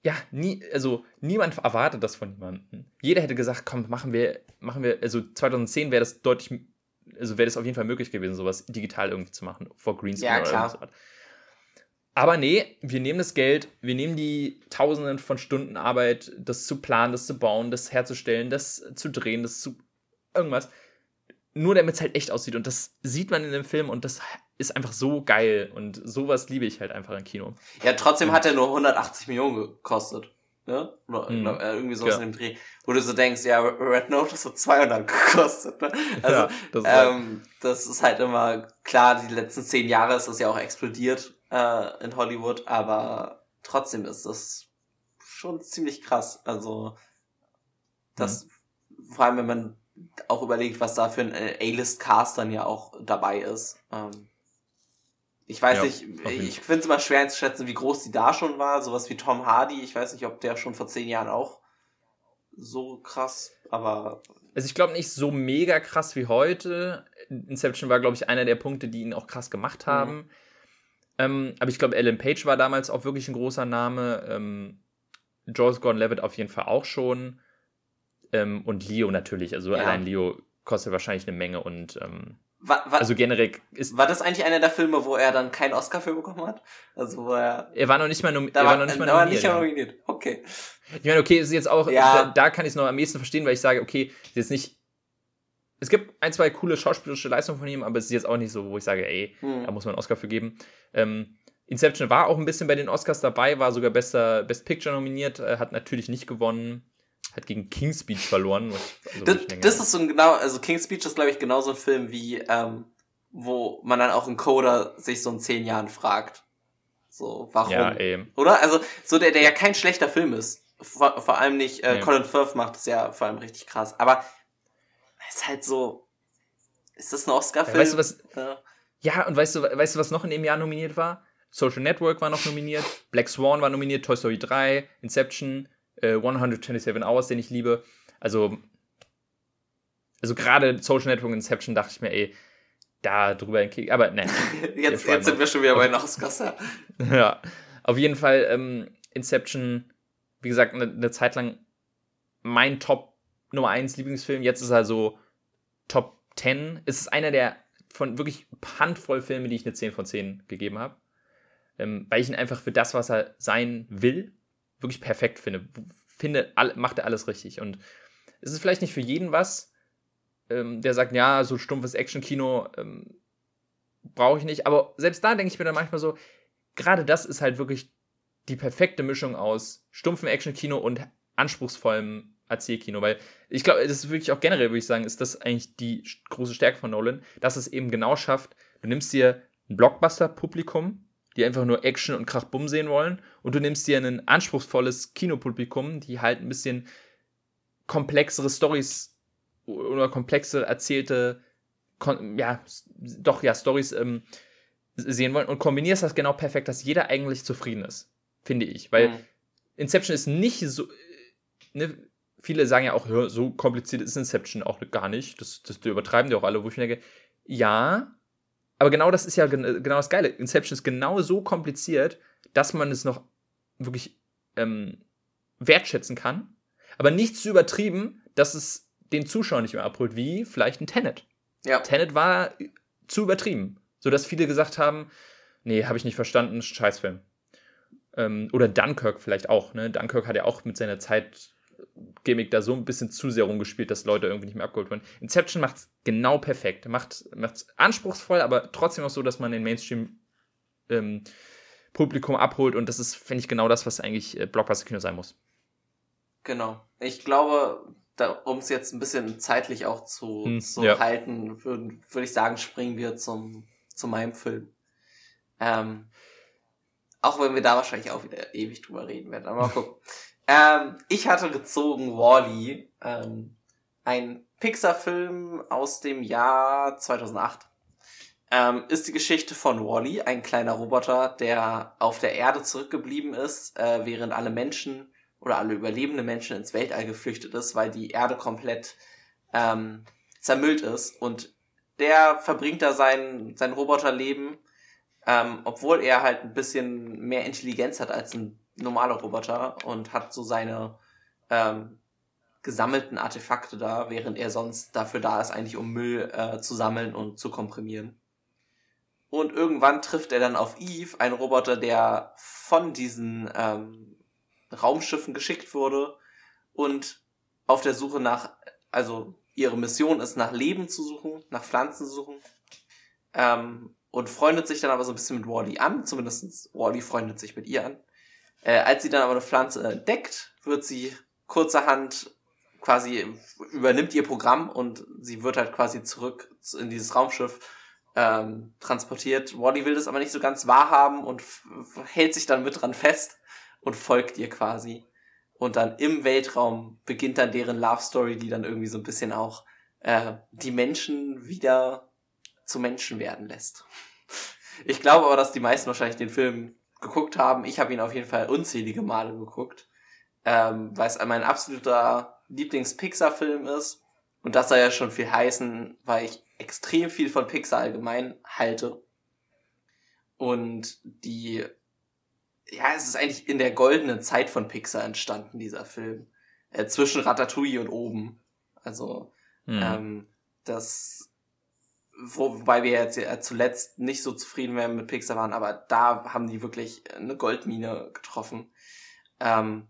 ja, nie, also niemand erwartet das von jemandem. Jeder hätte gesagt, komm, machen wir, machen wir, also 2010 wäre das deutlich also wäre das auf jeden Fall möglich gewesen, sowas digital irgendwie zu machen, vor Greenscreen ja, oder klar. so. Aber nee, wir nehmen das Geld, wir nehmen die Tausenden von Stunden Arbeit, das zu planen, das zu bauen, das herzustellen, das zu drehen, das zu irgendwas. Nur damit es halt echt aussieht. Und das sieht man in dem Film und das ist einfach so geil. Und sowas liebe ich halt einfach im Kino. Ja, trotzdem hat er nur 180 Millionen gekostet ne? Oder mhm. Äh, irgendwie so ja. in dem Dreh, wo du so denkst, ja, Red Notice hat 200 gekostet, ne? Also, ja, das, ist ähm, das ist halt immer, klar, die letzten zehn Jahre ist das ja auch explodiert äh, in Hollywood, aber trotzdem ist das schon ziemlich krass. Also, das, mhm. vor allem wenn man auch überlegt, was da für ein äh, A-List-Cast dann ja auch dabei ist. Ähm, ich weiß ja, nicht, ich finde es immer schwer einzuschätzen, wie groß die da schon war. Sowas wie Tom Hardy. Ich weiß nicht, ob der schon vor zehn Jahren auch so krass, aber. Also ich glaube nicht so mega krass wie heute. Inception war, glaube ich, einer der Punkte, die ihn auch krass gemacht mhm. haben. Mhm. Ähm, aber ich glaube, Ellen Page war damals auch wirklich ein großer Name. Ähm, George Gordon-Levitt auf jeden Fall auch schon. Ähm, und Leo natürlich. Also ja. allein Leo kostet wahrscheinlich eine Menge und ähm, war, war, also generell ist. War das eigentlich einer der Filme, wo er dann keinen Oscar für bekommen hat? Also wo er. Er war noch nicht mal, nom er war noch nicht mal nominiert. Nicht nominiert. Okay. Ich meine, okay, ist jetzt auch, ja. da, da kann ich es noch am ehesten verstehen, weil ich sage, okay, ist jetzt nicht. Es gibt ein, zwei coole schauspielerische Leistungen von ihm, aber es ist jetzt auch nicht so, wo ich sage, ey, hm. da muss man einen Oscar für geben. Ähm, Inception war auch ein bisschen bei den Oscars dabei, war sogar bester Best Picture nominiert, äh, hat natürlich nicht gewonnen hat gegen King's Speech verloren. Also das, das ist so ein genau, also King's Speech ist, glaube ich, genauso ein Film wie, ähm, wo man dann auch in Coda sich so in zehn Jahren fragt. So, warum? Ja, eben. Oder? Also, so der, der ja kein schlechter Film ist. Vor, vor allem nicht, äh, Colin Firth macht es ja vor allem richtig krass. Aber es ist halt so, ist das ein Oscar-Film? Ja, weißt du was? Ja. Ja, und weißt du, weißt du, was noch in dem Jahr nominiert war? Social Network war noch nominiert, Black Swan war nominiert, Toy Story 3, Inception, äh, 127 Hours, den ich liebe. Also, also gerade Social Network Inception dachte ich mir, ey, da drüber hinkriegen. Aber ne. jetzt, jetzt sind wir schon wieder bei den Oscars, ja. ja. Auf jeden Fall, ähm, Inception, wie gesagt, eine ne Zeit lang mein Top Nummer 1 Lieblingsfilm. Jetzt ist er so Top 10. Es ist einer der von wirklich handvoll Filme, die ich eine 10 von 10 gegeben habe ähm, weil ich ihn einfach für das, was er sein will, wirklich perfekt finde. Finde, all, macht er alles richtig. Und es ist vielleicht nicht für jeden was, ähm, der sagt, ja, so stumpfes Action-Kino ähm, brauche ich nicht. Aber selbst da denke ich mir dann manchmal so, gerade das ist halt wirklich die perfekte Mischung aus stumpfem Action-Kino und anspruchsvollem Erzählkino, weil ich glaube, das ist wirklich auch generell, würde ich sagen, ist das eigentlich die große Stärke von Nolan, dass es eben genau schafft, du nimmst dir ein Blockbuster-Publikum, die einfach nur Action und Krach-Bumm sehen wollen. Und du nimmst dir ein anspruchsvolles Kinopublikum, die halt ein bisschen komplexere Stories oder komplexe erzählte, ja, doch, ja, Stories ähm, sehen wollen und kombinierst das genau perfekt, dass jeder eigentlich zufrieden ist, finde ich. Weil mhm. Inception ist nicht so, ne, viele sagen ja auch, ja, so kompliziert ist Inception auch gar nicht. Das, das übertreiben die auch alle, wo ich mir denke, ja, aber genau das ist ja genau das Geile. Inception ist genau so kompliziert, dass man es noch wirklich ähm, wertschätzen kann, aber nicht zu übertrieben, dass es den Zuschauer nicht mehr abholt, wie vielleicht ein Tenet. Ja. Tenet war zu übertrieben, sodass viele gesagt haben, nee, habe ich nicht verstanden, Scheißfilm. Ähm, oder Dunkirk vielleicht auch. Ne? Dunkirk hat ja auch mit seiner Zeit Gimmick da so ein bisschen zu sehr rumgespielt, dass Leute irgendwie nicht mehr abgeholt wurden. Inception macht es genau perfekt. Macht es anspruchsvoll, aber trotzdem auch so, dass man den Mainstream ähm, Publikum abholt und das ist, finde ich, genau das, was eigentlich äh, Blockbuster-Kino sein muss. Genau. Ich glaube, um es jetzt ein bisschen zeitlich auch zu, hm, zu ja. halten, würde würd ich sagen, springen wir zum, zu meinem Film. Ähm, auch wenn wir da wahrscheinlich auch wieder ewig drüber reden werden. Aber mal gucken. Ähm, ich hatte gezogen Wally, ähm, ein Pixar-Film aus dem Jahr 2008. Ähm, ist die Geschichte von Wally, ein kleiner Roboter, der auf der Erde zurückgeblieben ist, äh, während alle Menschen oder alle überlebende Menschen ins Weltall geflüchtet ist, weil die Erde komplett ähm, zermüllt ist. Und der verbringt da sein, sein Roboterleben, ähm, obwohl er halt ein bisschen mehr Intelligenz hat als ein normaler Roboter und hat so seine ähm, gesammelten Artefakte da, während er sonst dafür da ist, eigentlich um Müll äh, zu sammeln und zu komprimieren. Und irgendwann trifft er dann auf Eve, einen Roboter, der von diesen ähm, Raumschiffen geschickt wurde und auf der Suche nach, also ihre Mission ist, nach Leben zu suchen, nach Pflanzen zu suchen. Ähm, und freundet sich dann aber so ein bisschen mit Wally an, zumindest Wally freundet sich mit ihr an. Äh, als sie dann aber eine Pflanze entdeckt, wird sie kurzerhand quasi übernimmt ihr Programm und sie wird halt quasi zurück in dieses Raumschiff ähm, transportiert. Wally will das aber nicht so ganz wahrhaben und hält sich dann mit dran fest und folgt ihr quasi. Und dann im Weltraum beginnt dann deren Love Story, die dann irgendwie so ein bisschen auch äh, die Menschen wieder zu Menschen werden lässt. Ich glaube aber, dass die meisten wahrscheinlich den Film geguckt haben. Ich habe ihn auf jeden Fall unzählige Male geguckt, ähm, weil es mein absoluter Lieblings-Pixar-Film ist. Und das soll ja schon viel heißen, weil ich extrem viel von Pixar allgemein halte. Und die, ja, es ist eigentlich in der goldenen Zeit von Pixar entstanden, dieser Film. Äh, zwischen Ratatouille und oben. Also, mhm. ähm, das wobei wir jetzt zuletzt nicht so zufrieden werden mit Pixar waren, aber da haben die wirklich eine Goldmine getroffen. Ähm,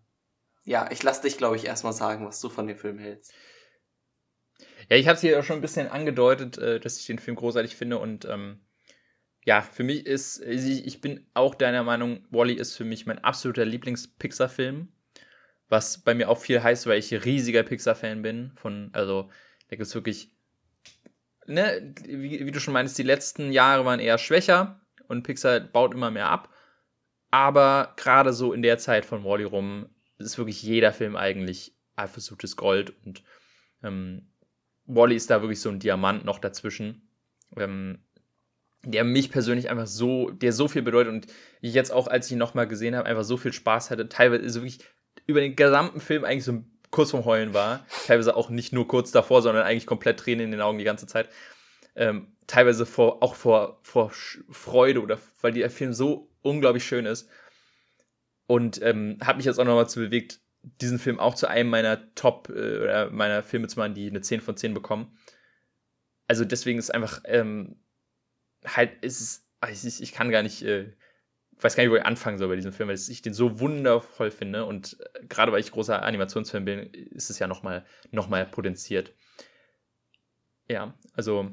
ja, ich lass dich, glaube ich, erstmal sagen, was du von dem Film hältst. Ja, ich habe es hier auch schon ein bisschen angedeutet, äh, dass ich den Film großartig finde und ähm, ja, für mich ist, ich bin auch deiner Meinung, Wally ist für mich mein absoluter Lieblings-Pixar-Film, was bei mir auch viel heißt, weil ich riesiger Pixar-Fan bin. Von, also, da gibt es wirklich ne, wie, wie du schon meinst, die letzten Jahre waren eher schwächer und Pixar baut immer mehr ab. Aber gerade so in der Zeit von Wally rum ist wirklich jeder Film eigentlich absolutes Gold und ähm, Wally ist da wirklich so ein Diamant noch dazwischen. Ähm, der mich persönlich einfach so, der so viel bedeutet und ich jetzt auch, als ich ihn nochmal gesehen habe, einfach so viel Spaß hatte. Teilweise so wirklich über den gesamten Film eigentlich so kurz vorm Heulen war. Teilweise auch nicht nur kurz davor, sondern eigentlich komplett Tränen in den Augen die ganze Zeit. Ähm, teilweise vor, auch vor, vor Freude oder weil der Film so unglaublich schön ist. Und ähm, hat mich jetzt auch nochmal zu bewegt, diesen Film auch zu einem meiner Top äh, oder meiner Filme zu machen, die eine 10 von 10 bekommen. Also deswegen ist einfach ähm, halt, ist es, ich, ich kann gar nicht, äh, weiß gar nicht, wo ich anfangen soll bei diesem Film, weil ich den so wundervoll finde und äh, gerade weil ich großer Animationsfan bin, ist es ja nochmal noch mal potenziert. Ja, also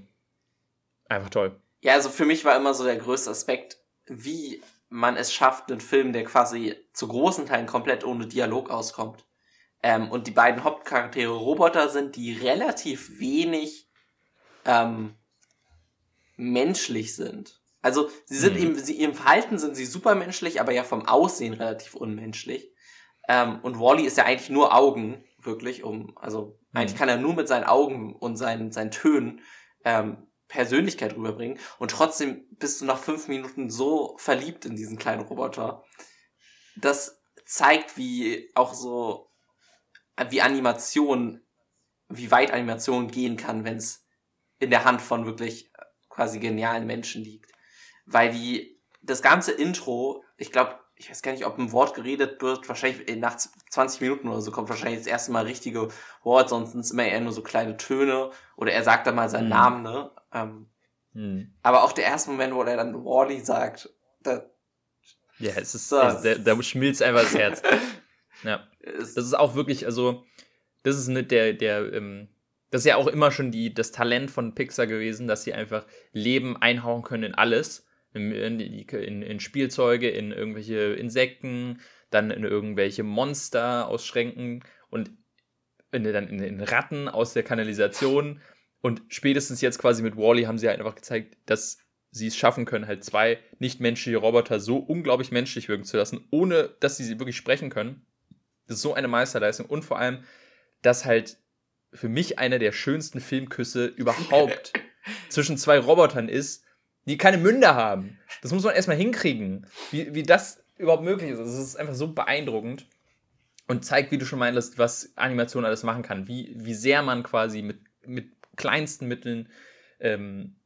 einfach toll. Ja, also für mich war immer so der größte Aspekt, wie man es schafft, einen Film, der quasi zu großen Teilen komplett ohne Dialog auskommt. Ähm, und die beiden Hauptcharaktere Roboter sind, die relativ wenig ähm, menschlich sind. Also sie sind mhm. eben, sie, im Verhalten sind sie supermenschlich, aber ja vom Aussehen relativ unmenschlich. Ähm, und Wally ist ja eigentlich nur Augen, wirklich, um, also mhm. eigentlich kann er nur mit seinen Augen und seinen, seinen Tönen ähm, Persönlichkeit rüberbringen. Und trotzdem bist du nach fünf Minuten so verliebt in diesen kleinen Roboter. Das zeigt, wie auch so, wie Animation, wie weit Animation gehen kann, wenn es in der Hand von wirklich quasi genialen Menschen liegt. Weil die, das ganze Intro, ich glaube, ich weiß gar nicht, ob ein Wort geredet wird, wahrscheinlich nach 20 Minuten oder so kommt wahrscheinlich das erste Mal richtige Wort, sonst sind es immer eher nur so kleine Töne oder er sagt dann mal seinen mhm. Namen, ne? Ähm, mhm. Aber auch der erste Moment, wo er dann Wally sagt, da, ja, es ist, also, da, da schmilzt einfach das Herz. ja. Das ist auch wirklich, also, das ist nicht der, der, ähm, das ist ja auch immer schon die, das Talent von Pixar gewesen, dass sie einfach Leben einhauen können in alles. In, in, in Spielzeuge, in irgendwelche Insekten, dann in irgendwelche Monster aus Schränken und in, dann in, in Ratten aus der Kanalisation. Und spätestens jetzt quasi mit Wally haben sie halt einfach gezeigt, dass sie es schaffen können, halt zwei nicht-menschliche Roboter so unglaublich menschlich wirken zu lassen, ohne dass sie sie wirklich sprechen können. Das ist so eine Meisterleistung. Und vor allem, dass halt für mich einer der schönsten Filmküsse überhaupt zwischen zwei Robotern ist, die keine Münder haben. Das muss man erstmal hinkriegen, wie, wie das überhaupt möglich ist. Also, es ist einfach so beeindruckend und zeigt, wie du schon meinst, was Animation alles machen kann. Wie, wie sehr man quasi mit, mit kleinsten Mitteln ähm,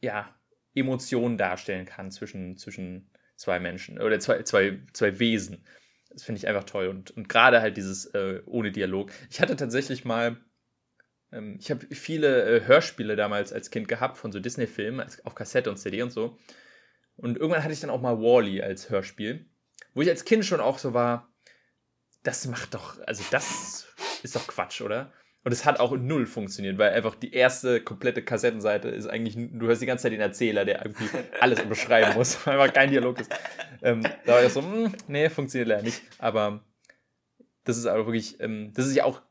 ja, Emotionen darstellen kann zwischen, zwischen zwei Menschen oder zwei, zwei, zwei Wesen. Das finde ich einfach toll. Und, und gerade halt dieses äh, ohne Dialog. Ich hatte tatsächlich mal ich habe viele äh, Hörspiele damals als Kind gehabt von so Disney-Filmen auf Kassette und CD und so. Und irgendwann hatte ich dann auch mal Wally -E als Hörspiel, wo ich als Kind schon auch so war, das macht doch, also das ist doch Quatsch, oder? Und es hat auch null funktioniert, weil einfach die erste komplette Kassettenseite ist eigentlich, du hörst die ganze Zeit den Erzähler, der irgendwie alles beschreiben muss, weil einfach kein Dialog ist. Ähm, da war ich so, mh, hm, nee, funktioniert leider nicht. Aber das ist aber wirklich, ähm, das ist ja auch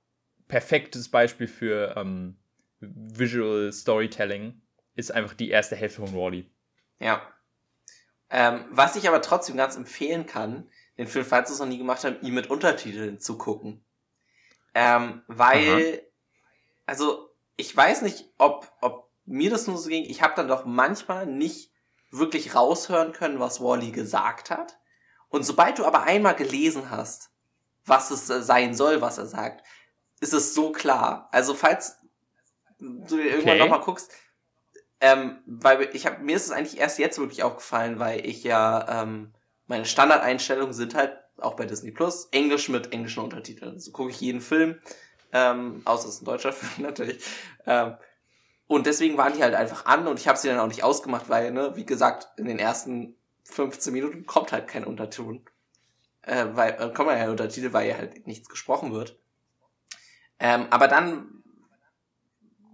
perfektes Beispiel für ähm, Visual Storytelling ist einfach die erste Hälfte von Wally. Ja. Ähm, was ich aber trotzdem ganz empfehlen kann, den Film, falls du es noch nie gemacht hast, ihn mit Untertiteln zu gucken. Ähm, weil, Aha. also, ich weiß nicht, ob, ob mir das nur so ging. Ich habe dann doch manchmal nicht wirklich raushören können, was Wally gesagt hat. Und sobald du aber einmal gelesen hast, was es äh, sein soll, was er sagt, ist es so klar. Also falls du dir irgendwann okay. nochmal guckst, ähm, weil ich habe mir ist es eigentlich erst jetzt wirklich aufgefallen, weil ich ja ähm, meine Standardeinstellungen sind halt auch bei Disney Plus Englisch mit englischen Untertiteln. So gucke ich jeden Film, ähm, außer es ist ein deutscher Film natürlich. Ähm, und deswegen waren die halt einfach an und ich habe sie dann auch nicht ausgemacht, weil, ne, wie gesagt, in den ersten 15 Minuten kommt halt kein Unterton. Äh, weil, äh, kommen ja Untertitel, weil ja halt nichts gesprochen wird. Ähm, aber dann,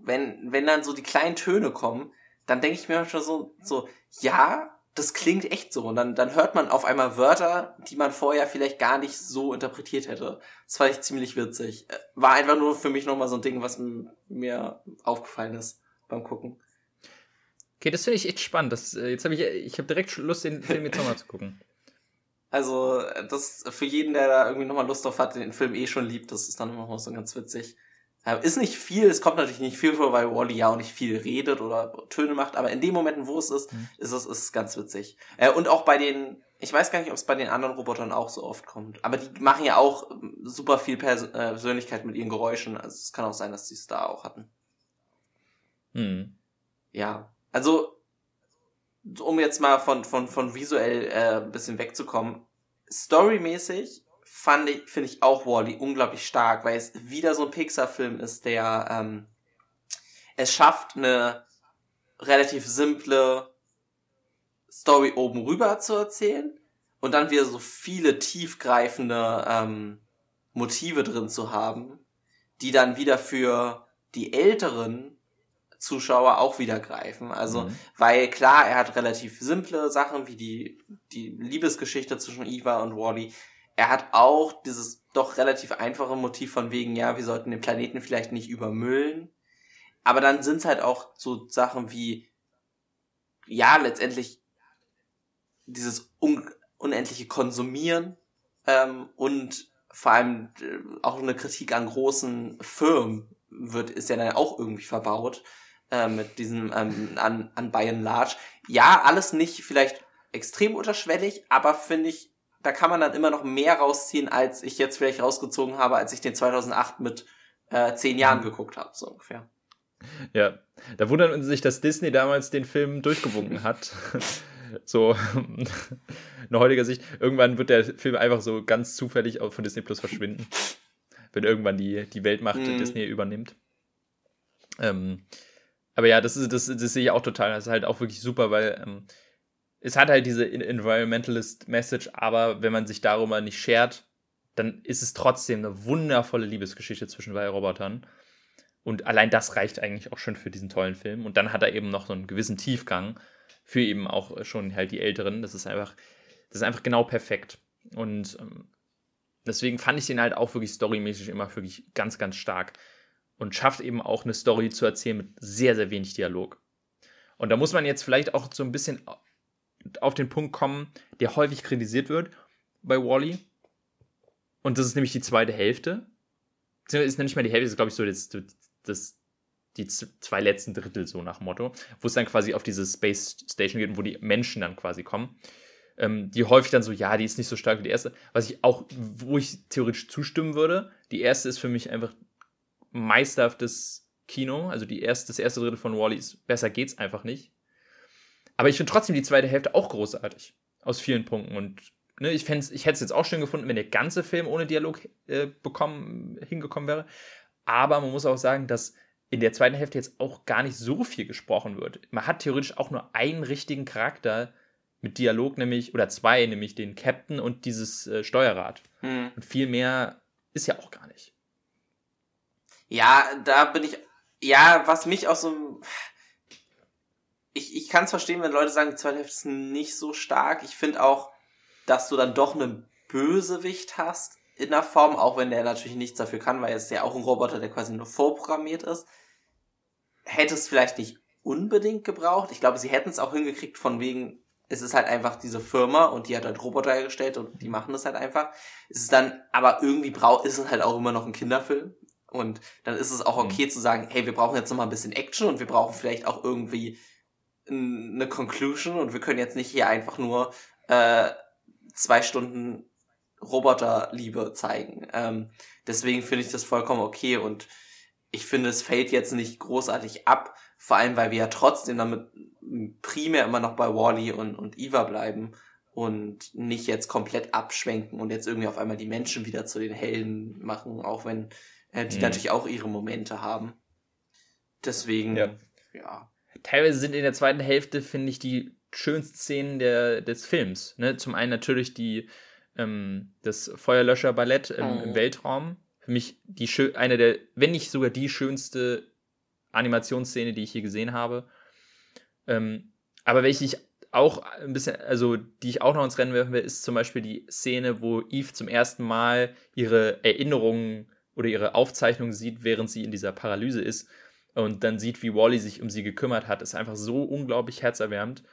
wenn, wenn dann so die kleinen Töne kommen, dann denke ich mir manchmal so, so, ja, das klingt echt so. Und dann, dann hört man auf einmal Wörter, die man vorher vielleicht gar nicht so interpretiert hätte. Das fand ich ziemlich witzig. Äh, war einfach nur für mich nochmal so ein Ding, was mir aufgefallen ist beim Gucken. Okay, das finde ich echt spannend. Das, äh, jetzt habe ich, ich habe direkt Lust, den Film jetzt nochmal zu gucken. Also, das für jeden, der da irgendwie nochmal Lust drauf hat, den Film eh schon liebt, das ist dann immer noch so ganz witzig. Äh, ist nicht viel, es kommt natürlich nicht viel vor, weil Wally ja auch nicht viel redet oder Töne macht, aber in den Momenten, wo es ist, mhm. ist es ist ganz witzig. Äh, und auch bei den, ich weiß gar nicht, ob es bei den anderen Robotern auch so oft kommt, aber die machen ja auch ähm, super viel äh, Persönlichkeit mit ihren Geräuschen, also es kann auch sein, dass die es da auch hatten. Mhm. Ja, also um jetzt mal von, von, von visuell äh, ein bisschen wegzukommen, storymäßig fand ich, finde ich auch Wally unglaublich stark, weil es wieder so ein Pixar-Film ist, der ähm, es schafft, eine relativ simple Story oben rüber zu erzählen und dann wieder so viele tiefgreifende ähm, Motive drin zu haben, die dann wieder für die Älteren Zuschauer auch wieder greifen. Also, mhm. weil klar, er hat relativ simple Sachen wie die, die Liebesgeschichte zwischen Eva und Wally. Er hat auch dieses doch relativ einfache Motiv von wegen, ja, wir sollten den Planeten vielleicht nicht übermüllen. Aber dann sind es halt auch so Sachen wie, ja, letztendlich dieses un unendliche Konsumieren ähm, und vor allem äh, auch eine Kritik an großen Firmen wird, ist ja dann auch irgendwie verbaut äh, mit diesem ähm, an, an By and Large. Ja, alles nicht vielleicht extrem unterschwellig, aber finde ich, da kann man dann immer noch mehr rausziehen, als ich jetzt vielleicht rausgezogen habe, als ich den 2008 mit äh, zehn Jahren mhm. geguckt habe, so ungefähr. Ja, da wundern sie sich, dass Disney damals den Film durchgewunken hat. so in heutiger Sicht. Irgendwann wird der Film einfach so ganz zufällig von Disney Plus verschwinden. Wenn irgendwann die, die Weltmacht mm. Disney übernimmt. Ähm, aber ja, das, ist, das, das sehe ich auch total. Das ist halt auch wirklich super, weil ähm, es hat halt diese Environmentalist-Message, aber wenn man sich darüber nicht schert, dann ist es trotzdem eine wundervolle Liebesgeschichte zwischen zwei Robotern. Und allein das reicht eigentlich auch schon für diesen tollen Film. Und dann hat er eben noch so einen gewissen Tiefgang für eben auch schon halt die Älteren. Das ist einfach, das ist einfach genau perfekt. Und ähm, deswegen fand ich den halt auch wirklich storymäßig immer wirklich ganz, ganz stark und schafft eben auch eine Story zu erzählen mit sehr, sehr wenig Dialog. Und da muss man jetzt vielleicht auch so ein bisschen auf den Punkt kommen, der häufig kritisiert wird bei Wally. Und das ist nämlich die zweite Hälfte. Das ist nicht mehr die Hälfte, ist glaube ich so das, das, die zwei letzten Drittel so nach Motto, wo es dann quasi auf diese Space Station geht, wo die Menschen dann quasi kommen. Ähm, die häufig dann so, ja, die ist nicht so stark wie die erste. Was ich auch, wo ich theoretisch zustimmen würde, die erste ist für mich einfach meisterhaftes Kino. Also die erste, das erste Drittel von Wally ist besser geht's einfach nicht. Aber ich finde trotzdem die zweite Hälfte auch großartig. Aus vielen Punkten. Und ne, ich, ich hätte es jetzt auch schön gefunden, wenn der ganze Film ohne Dialog äh, bekommen, hingekommen wäre. Aber man muss auch sagen, dass in der zweiten Hälfte jetzt auch gar nicht so viel gesprochen wird. Man hat theoretisch auch nur einen richtigen Charakter mit Dialog, nämlich, oder zwei, nämlich den Captain und dieses äh, Steuerrad. Hm. Und viel mehr ist ja auch gar nicht. Ja, da bin ich. Ja, was mich auch so. Ich, ich kann es verstehen, wenn Leute sagen, die zweite Hälfte ist nicht so stark. Ich finde auch, dass du dann doch einen Bösewicht hast in der Form, auch wenn der natürlich nichts dafür kann, weil er ist ja auch ein Roboter, der quasi nur vorprogrammiert ist. Hätte es vielleicht nicht unbedingt gebraucht. Ich glaube, sie hätten es auch hingekriegt, von wegen, es ist halt einfach diese Firma und die hat halt Roboter hergestellt und die machen das halt einfach. Es ist dann, aber irgendwie braucht, ist es halt auch immer noch ein Kinderfilm. Und dann ist es auch mhm. okay mhm. zu sagen, hey, wir brauchen jetzt noch mal ein bisschen Action und wir brauchen vielleicht auch irgendwie eine Conclusion und wir können jetzt nicht hier einfach nur äh, zwei Stunden Roboterliebe zeigen. Ähm, deswegen finde ich das vollkommen okay und ich finde, es fällt jetzt nicht großartig ab, vor allem weil wir ja trotzdem damit primär immer noch bei Wally und, und Eva bleiben und nicht jetzt komplett abschwenken und jetzt irgendwie auf einmal die Menschen wieder zu den Helden machen, auch wenn äh, die mhm. natürlich auch ihre Momente haben. Deswegen, ja. ja. Teilweise sind in der zweiten Hälfte, finde ich, die schönsten Szenen der, des Films. Ne? Zum einen natürlich die, ähm, das Feuerlöscher-Ballett im, oh. im, Weltraum. Für mich die eine der, wenn nicht sogar die schönste Animationsszene, die ich hier gesehen habe. Ähm, aber welche ich auch ein bisschen, also die ich auch noch ins Rennen werfen will, ist zum Beispiel die Szene, wo Eve zum ersten Mal ihre Erinnerungen oder ihre Aufzeichnung sieht, während sie in dieser Paralyse ist und dann sieht, wie Wally sich um sie gekümmert hat, ist einfach so unglaublich herzerwärmend.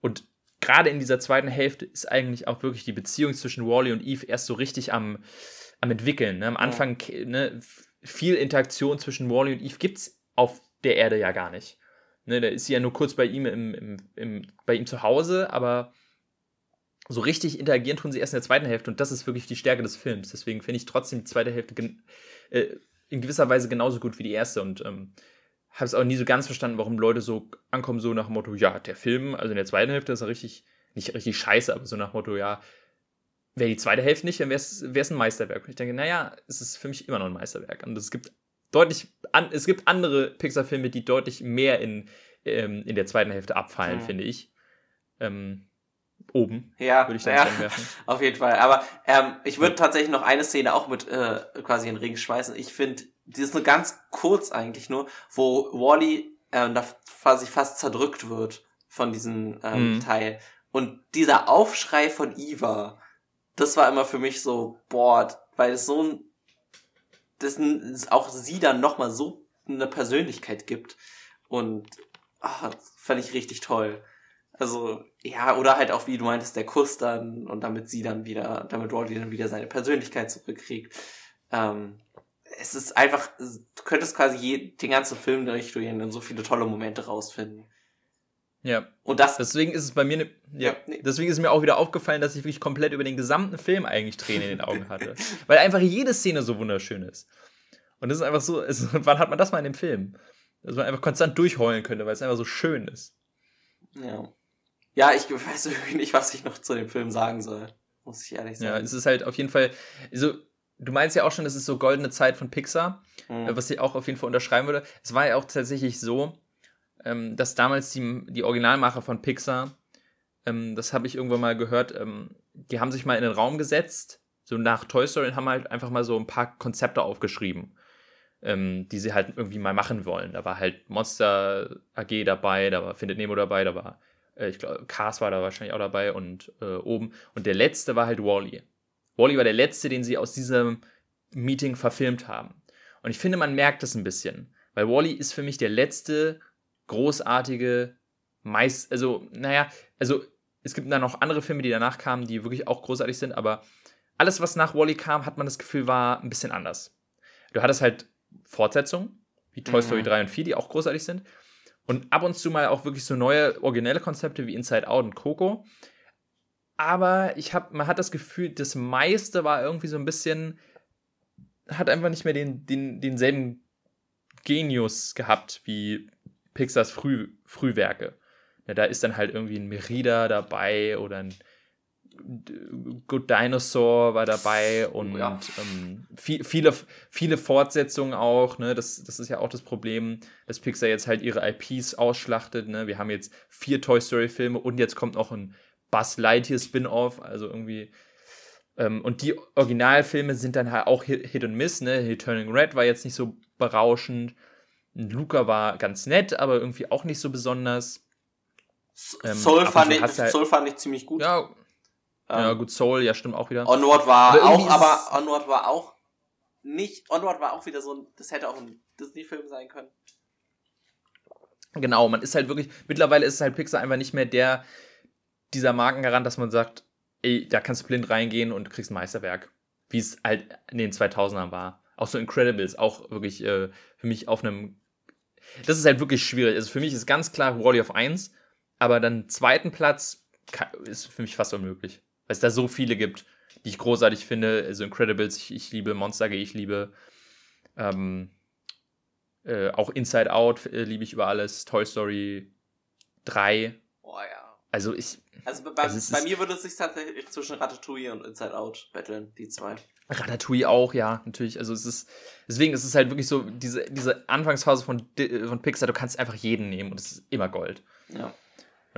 Und gerade in dieser zweiten Hälfte ist eigentlich auch wirklich die Beziehung zwischen Wally und Eve erst so richtig am, am entwickeln. Ne? Am Anfang, ne, viel Interaktion zwischen Wally und Eve gibt es auf der Erde ja gar nicht. Ne, da ist sie ja nur kurz bei ihm im, im, im, bei ihm zu Hause, aber so richtig interagieren tun sie erst in der zweiten Hälfte und das ist wirklich die Stärke des Films. Deswegen finde ich trotzdem die zweite Hälfte äh, in gewisser Weise genauso gut wie die erste und ähm, habe es auch nie so ganz verstanden, warum Leute so ankommen, so nach dem Motto, ja, der Film, also in der zweiten Hälfte ist er richtig, nicht richtig scheiße, aber so nach dem Motto, ja, wäre die zweite Hälfte nicht, dann wäre es ein Meisterwerk. Und ich denke, naja, es ist für mich immer noch ein Meisterwerk. Und es gibt deutlich, an, es gibt andere Pixar-Filme, die deutlich mehr in, ähm, in der zweiten Hälfte abfallen, mhm. finde ich. Ähm, oben. Ja, würde ich dann ja, auf jeden Fall. Aber ähm, ich würde tatsächlich noch eine Szene auch mit äh, quasi in den Ring schmeißen. Ich finde, die ist nur ganz kurz eigentlich nur, wo Wally äh, da quasi fast zerdrückt wird von diesem ähm, mhm. Teil. Und dieser Aufschrei von Eva, das war immer für mich so, boah, weil es so ein, das auch sie dann nochmal so eine Persönlichkeit gibt. Und ach, fand ich richtig toll. Also, ja, oder halt auch, wie du meintest, der Kuss dann und damit sie dann wieder, damit Roddy dann wieder seine Persönlichkeit zurückkriegt. Ähm, es ist einfach, du könntest quasi je, den ganzen Film durchdrehen und so viele tolle Momente rausfinden. Ja. Und das. Deswegen ist es bei mir ne, ja, ja nee. deswegen ist mir auch wieder aufgefallen, dass ich wirklich komplett über den gesamten Film eigentlich Tränen in den Augen hatte. Weil einfach jede Szene so wunderschön ist. Und das ist einfach so, es, wann hat man das mal in dem Film? Dass man einfach konstant durchheulen könnte, weil es einfach so schön ist. Ja. Ja, ich weiß irgendwie nicht, was ich noch zu dem Film sagen soll. Muss ich ehrlich sagen. Ja, es ist halt auf jeden Fall, also, du meinst ja auch schon, es ist so goldene Zeit von Pixar, mhm. was ich auch auf jeden Fall unterschreiben würde. Es war ja auch tatsächlich so, ähm, dass damals die, die Originalmacher von Pixar, ähm, das habe ich irgendwann mal gehört, ähm, die haben sich mal in den Raum gesetzt, so nach Toy Story, und haben halt einfach mal so ein paar Konzepte aufgeschrieben, ähm, die sie halt irgendwie mal machen wollen. Da war halt Monster AG dabei, da war Findet Nemo dabei, da war ich glaube, Cars war da wahrscheinlich auch dabei und äh, oben. Und der letzte war halt Wally. Wally war der letzte, den sie aus diesem Meeting verfilmt haben. Und ich finde, man merkt das ein bisschen. Weil Wally ist für mich der letzte großartige, meist, also, naja, also es gibt dann noch andere Filme, die danach kamen, die wirklich auch großartig sind, aber alles, was nach Wally kam, hat man das Gefühl, war ein bisschen anders. Du hattest halt Fortsetzungen, wie Toy Story mhm. 3 und 4, die auch großartig sind. Und ab und zu mal auch wirklich so neue, originelle Konzepte wie Inside Out und Coco. Aber ich hab, man hat das Gefühl, das meiste war irgendwie so ein bisschen, hat einfach nicht mehr den, den, denselben Genius gehabt wie Pixars Früh, Frühwerke. Ja, da ist dann halt irgendwie ein Merida dabei oder ein Good Dinosaur war dabei und ja. ähm, viel, viele, viele Fortsetzungen auch. Ne? Das, das ist ja auch das Problem, dass Pixar jetzt halt ihre IPs ausschlachtet. Ne? Wir haben jetzt vier Toy Story-Filme und jetzt kommt noch ein Buzz Lightyear Spin-off. Also irgendwie. Ähm, und die Originalfilme sind dann halt auch Hit, Hit und Miss. Ne? Turning Red war jetzt nicht so berauschend. Luca war ganz nett, aber irgendwie auch nicht so besonders. Ähm, Soul, fand ich, halt, Soul fand ich ziemlich gut. Ja, ja, ähm, gut, Soul, ja, stimmt auch wieder. Onward war aber auch, aber Onward war auch nicht, Onward war auch wieder so ein, das hätte auch ein Disney-Film sein können. Genau, man ist halt wirklich, mittlerweile ist halt Pixar einfach nicht mehr der, dieser Markengarant, dass man sagt, ey, da kannst du blind reingehen und kriegst ein Meisterwerk. Wie es halt in den 2000ern war. Auch so Incredibles, auch wirklich äh, für mich auf einem, das ist halt wirklich schwierig. Also für mich ist ganz klar Wally of 1, aber dann zweiten Platz ist für mich fast unmöglich weil es da so viele gibt, die ich großartig finde. Also Incredibles, ich, ich liebe Monster AG, ich liebe ähm, äh, auch Inside Out äh, liebe ich über alles. Toy Story 3. Oh ja. Also ich. Also bei, also bei mir würde es sich tatsächlich zwischen Ratatouille und Inside Out betteln, die zwei. Ratatouille auch, ja, natürlich. Also es ist, deswegen ist es halt wirklich so, diese, diese Anfangsphase von, von Pixar, du kannst einfach jeden nehmen und es ist immer Gold. Ja.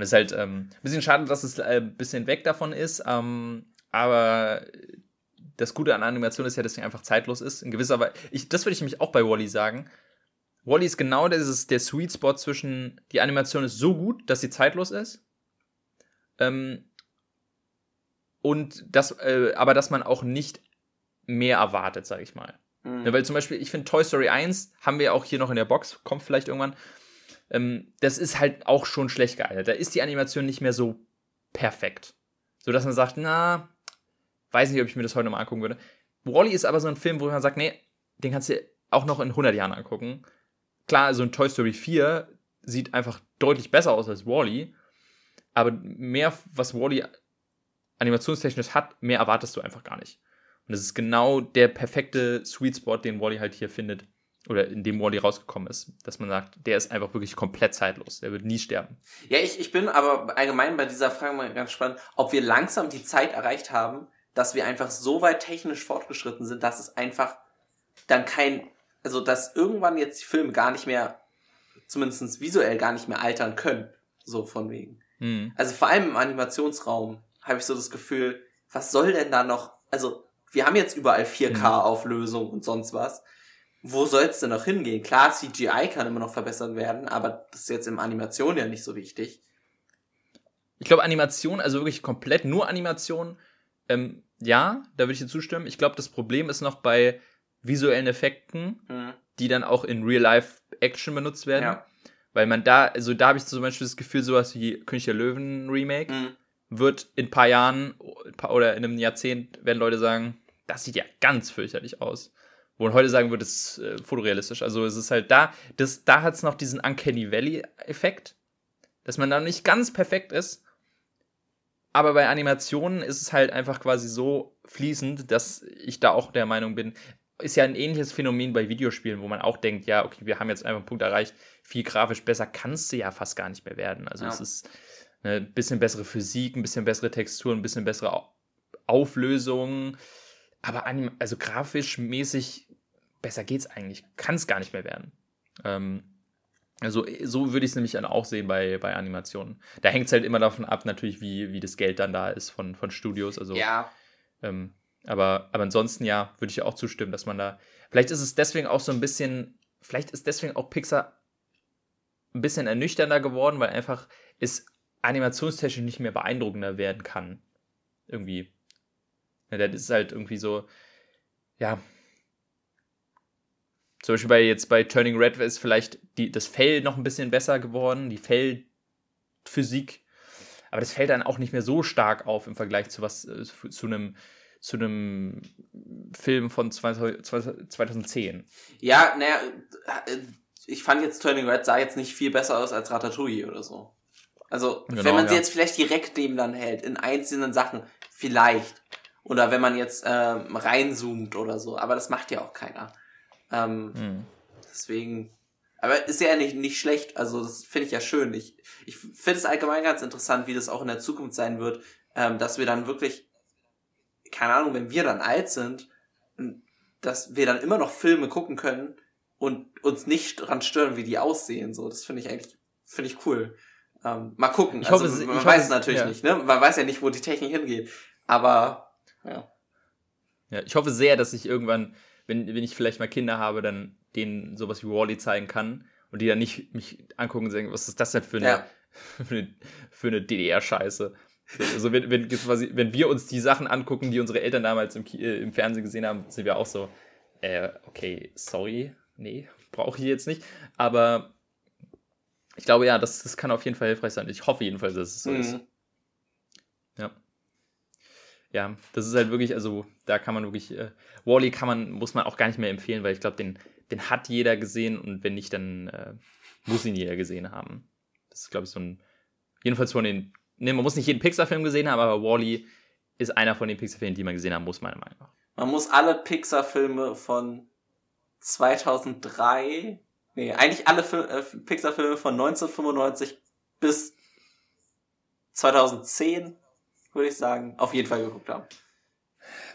Und es ist halt ähm, ein bisschen schade, dass es äh, ein bisschen weg davon ist. Ähm, aber das Gute an Animation ist ja, dass sie einfach zeitlos ist. In gewisser Weise. Ich, das würde ich nämlich auch bei Wally sagen. Wally ist genau dieses, der Sweet Spot zwischen, die Animation ist so gut, dass sie zeitlos ist. Ähm, und das, äh, aber dass man auch nicht mehr erwartet, sage ich mal. Mhm. Ja, weil zum Beispiel, ich finde Toy Story 1 haben wir auch hier noch in der Box, kommt vielleicht irgendwann ähm, das ist halt auch schon schlecht gealtert. Da ist die Animation nicht mehr so perfekt. So dass man sagt, na, weiß nicht, ob ich mir das heute nochmal angucken würde. Wally ist aber so ein Film, wo man sagt, nee, den kannst du auch noch in 100 Jahren angucken. Klar, so ein Toy Story 4 sieht einfach deutlich besser aus als Wally, aber mehr, was Wally animationstechnisch hat, mehr erwartest du einfach gar nicht. Und das ist genau der perfekte Sweet Spot, den Wally halt hier findet. Oder in dem Wally rausgekommen ist. Dass man sagt, der ist einfach wirklich komplett zeitlos. Der wird nie sterben. Ja, ich, ich bin aber allgemein bei dieser Frage mal ganz spannend, ob wir langsam die Zeit erreicht haben, dass wir einfach so weit technisch fortgeschritten sind, dass es einfach dann kein, also dass irgendwann jetzt die Filme gar nicht mehr, zumindest visuell gar nicht mehr altern können. So von wegen. Mhm. Also vor allem im Animationsraum habe ich so das Gefühl, was soll denn da noch, also wir haben jetzt überall 4K-Auflösung und sonst was. Wo soll es denn noch hingehen? Klar, CGI kann immer noch verbessert werden, aber das ist jetzt im Animation ja nicht so wichtig. Ich glaube, Animation, also wirklich komplett nur Animation, ähm, ja, da würde ich dir zustimmen. Ich glaube, das Problem ist noch bei visuellen Effekten, mhm. die dann auch in Real-Life-Action benutzt werden. Ja. Weil man da, also da habe ich zum Beispiel das Gefühl, sowas wie König der Löwen Remake mhm. wird in ein paar Jahren oder in einem Jahrzehnt werden Leute sagen, das sieht ja ganz fürchterlich aus. Wo man heute sagen würde, es ist äh, fotorealistisch. Also es ist halt da, das, da hat es noch diesen Uncanny Valley-Effekt, dass man da nicht ganz perfekt ist. Aber bei Animationen ist es halt einfach quasi so fließend, dass ich da auch der Meinung bin, ist ja ein ähnliches Phänomen bei Videospielen, wo man auch denkt, ja, okay, wir haben jetzt einfach einen Punkt erreicht, viel grafisch besser kannst du ja fast gar nicht mehr werden. Also ja. es ist ein ne, bisschen bessere Physik, ein bisschen bessere Textur, ein bisschen bessere Auflösung, aber anim also grafisch mäßig besser geht's eigentlich. Kann es gar nicht mehr werden. Ähm, also so würde ich es nämlich dann auch sehen bei, bei Animationen. Da hängt es halt immer davon ab, natürlich, wie, wie das Geld dann da ist von, von Studios. Also, ja. Ähm, aber, aber ansonsten ja, würde ich auch zustimmen, dass man da. Vielleicht ist es deswegen auch so ein bisschen, vielleicht ist deswegen auch Pixar ein bisschen ernüchternder geworden, weil einfach es animationstechnisch nicht mehr beeindruckender werden kann. Irgendwie. Ja, das ist halt irgendwie so, ja. Zum Beispiel bei jetzt bei Turning Red ist vielleicht die, das Fell noch ein bisschen besser geworden, die Fellphysik. Aber das fällt dann auch nicht mehr so stark auf im Vergleich zu was, äh, zu einem, zu einem Film von 2010. Ja, naja, äh, ich fand jetzt Turning Red sah jetzt nicht viel besser aus als Ratatouille oder so. Also, genau, wenn man sie jetzt vielleicht direkt neben dann hält, in einzelnen Sachen, vielleicht. Oder wenn man jetzt ähm, reinzoomt oder so. Aber das macht ja auch keiner. Ähm, hm. Deswegen. Aber ist ja nicht, nicht schlecht. Also das finde ich ja schön. Ich, ich finde es allgemein ganz interessant, wie das auch in der Zukunft sein wird, ähm, dass wir dann wirklich, keine Ahnung, wenn wir dann alt sind, dass wir dann immer noch Filme gucken können und uns nicht dran stören, wie die aussehen. So, das finde ich eigentlich, finde ich cool. Ähm, mal gucken. Ich also, hoffe, man ich weiß es natürlich ja. nicht, ne? Man weiß ja nicht, wo die Technik hingeht. Aber ja. Ja, ich hoffe sehr, dass ich irgendwann, wenn, wenn ich vielleicht mal Kinder habe, dann denen sowas wie Wally zeigen kann und die dann nicht mich angucken und sagen, was ist das denn für eine, ja. für eine, für eine DDR-Scheiße. Also wenn, wenn, quasi, wenn wir uns die Sachen angucken, die unsere Eltern damals im, äh, im Fernsehen gesehen haben, sind wir auch so, äh, okay, sorry, nee, brauche ich jetzt nicht. Aber ich glaube ja, das, das kann auf jeden Fall hilfreich sein. Ich hoffe jedenfalls, dass es so mhm. ist. Ja das ist halt wirklich, also da kann man wirklich, äh, Wally kann man, muss man auch gar nicht mehr empfehlen, weil ich glaube, den, den hat jeder gesehen und wenn nicht, dann äh, muss ihn jeder gesehen haben. Das ist, glaube ich, so ein, jedenfalls von den, ne, man muss nicht jeden Pixar-Film gesehen haben, aber Wally ist einer von den Pixar-Filmen, die man gesehen haben muss, meiner Meinung nach. Man muss alle Pixar-Filme von 2003, nee, eigentlich alle äh, Pixar-Filme von 1995 bis 2010 würde ich sagen, auf jeden Fall geguckt haben.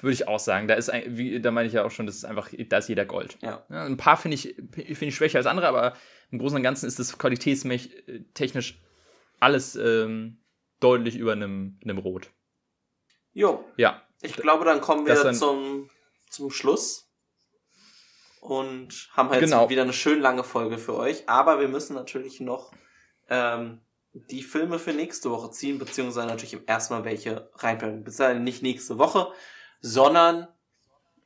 Würde ich auch sagen. Da ist ein, wie, da meine ich ja auch schon, das ist einfach, da ist jeder Gold. Ja. ja ein paar finde ich, finde ich schwächer als andere, aber im Großen und Ganzen ist das qualitätstechnisch alles ähm, deutlich über einem, einem Rot. Jo. Ja. Ich glaube, dann kommen wir dann zum, zum Schluss und haben halt genau. wieder eine schön lange Folge für euch. Aber wir müssen natürlich noch ähm, die Filme für nächste Woche ziehen, beziehungsweise natürlich erstmal welche reinbringen. Bis dahin nicht nächste Woche, sondern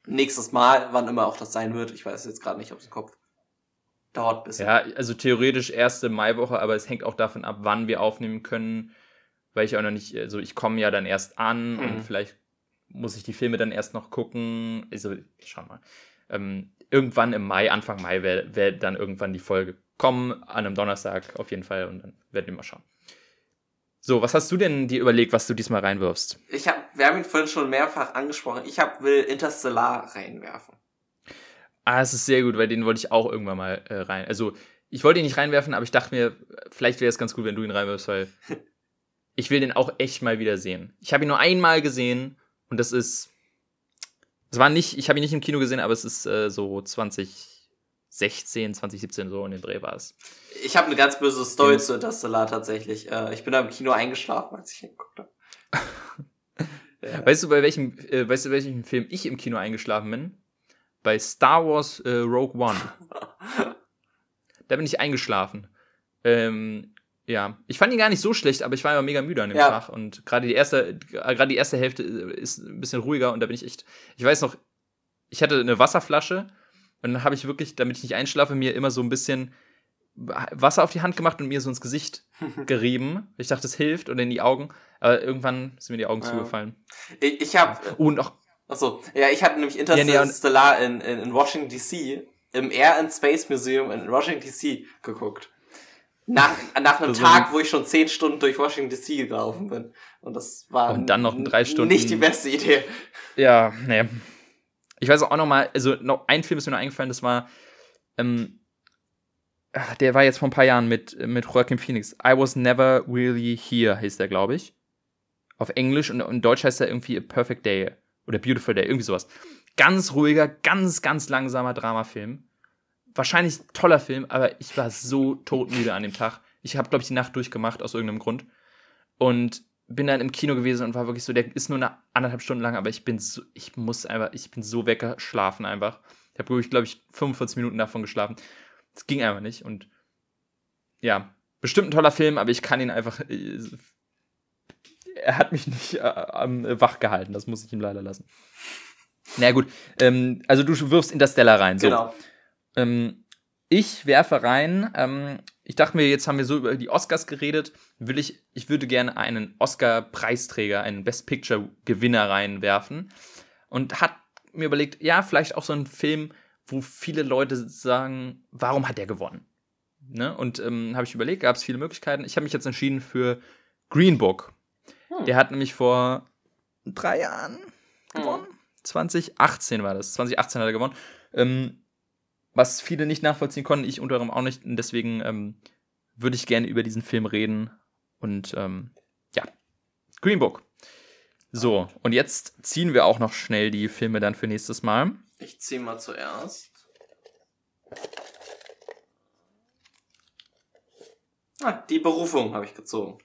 nächstes Mal, wann immer auch das sein wird. Ich weiß jetzt gerade nicht aus dem Kopf. Dauert ein bisschen. Ja, also theoretisch erste Maiwoche, aber es hängt auch davon ab, wann wir aufnehmen können, weil ich auch noch nicht, also ich komme ja dann erst an mhm. und vielleicht muss ich die Filme dann erst noch gucken. Also, schau mal. Ähm, irgendwann im Mai, Anfang Mai, wäre wär dann irgendwann die Folge kommen, an einem Donnerstag auf jeden Fall und dann werden wir mal schauen. So, was hast du denn dir überlegt, was du diesmal reinwirfst? Ich habe, wir haben ihn vorhin schon mehrfach angesprochen, ich hab, will Interstellar reinwerfen. Ah, es ist sehr gut, weil den wollte ich auch irgendwann mal äh, rein. Also, ich wollte ihn nicht reinwerfen, aber ich dachte mir, vielleicht wäre es ganz gut, wenn du ihn reinwirfst, weil ich will den auch echt mal wieder sehen. Ich habe ihn nur einmal gesehen und das ist. Es war nicht, ich habe ihn nicht im Kino gesehen, aber es ist äh, so 2016, 2017 so in den Dreh war es. Ich habe eine ganz böse Story ja. zu Interstellar tatsächlich. Äh, ich bin da im Kino eingeschlafen, als ich hingeguckt habe. ja. Weißt du, bei welchem, äh, weißt du, welchem Film ich im Kino eingeschlafen bin? Bei Star Wars äh, Rogue One. da bin ich eingeschlafen. Ähm, ja, ich fand ihn gar nicht so schlecht, aber ich war immer mega müde an dem ja. Tag und gerade die erste, gerade die erste Hälfte ist ein bisschen ruhiger und da bin ich echt. Ich weiß noch, ich hatte eine Wasserflasche und dann habe ich wirklich, damit ich nicht einschlafe, mir immer so ein bisschen Wasser auf die Hand gemacht und mir so ins Gesicht gerieben. Ich dachte, das hilft und in die Augen. Aber irgendwann sind mir die Augen ja. zugefallen. Ich, ich habe. Oh, und auch. Achso, ja, ich hatte nämlich Interstellar ja, nee, in, in, in Washington DC im Air and Space Museum in Washington DC geguckt. Nach, nach einem Tag, wo ich schon zehn Stunden durch Washington DC gelaufen bin. Und das war und dann noch drei Stunden. nicht die beste Idee. Ja, nee. Ich weiß auch noch mal, also noch ein Film ist mir noch eingefallen, das war, ähm, der war jetzt vor ein paar Jahren mit, mit Joaquin Phoenix. I Was Never Really Here hieß der, glaube ich. Auf Englisch und in Deutsch heißt er irgendwie A Perfect Day oder Beautiful Day, irgendwie sowas. Ganz ruhiger, ganz, ganz langsamer Dramafilm wahrscheinlich toller Film, aber ich war so todmüde an dem Tag. Ich habe, glaube ich, die Nacht durchgemacht aus irgendeinem Grund. Und bin dann im Kino gewesen und war wirklich so, der ist nur eine anderthalb Stunden lang, aber ich bin so, ich muss einfach, ich bin so weggeschlafen einfach. Ich habe wirklich, glaube ich, 45 Minuten davon geschlafen. Das ging einfach nicht. Und ja, bestimmt ein toller Film, aber ich kann ihn einfach. Äh, er hat mich nicht äh, wach gehalten, das muss ich ihm leider lassen. Na naja, gut, ähm, also du wirfst Interstellar rein. So. Genau. Ähm, ich werfe rein, ähm, ich dachte mir, jetzt haben wir so über die Oscars geredet, will ich, ich würde gerne einen Oscar-Preisträger, einen Best Picture-Gewinner reinwerfen. Und hat mir überlegt, ja, vielleicht auch so ein Film, wo viele Leute sagen, warum hat der gewonnen? Ne? Und ähm, habe ich überlegt, gab es viele Möglichkeiten. Ich habe mich jetzt entschieden für Green Book. Hm. Der hat nämlich vor drei Jahren gewonnen. Hm. 2018 war das. 2018 hat er gewonnen. Ähm, was viele nicht nachvollziehen konnten, ich unter anderem auch nicht. Und deswegen ähm, würde ich gerne über diesen Film reden. Und ähm, ja, Green Book. So, und jetzt ziehen wir auch noch schnell die Filme dann für nächstes Mal. Ich ziehe mal zuerst. Ah, die Berufung habe ich gezogen.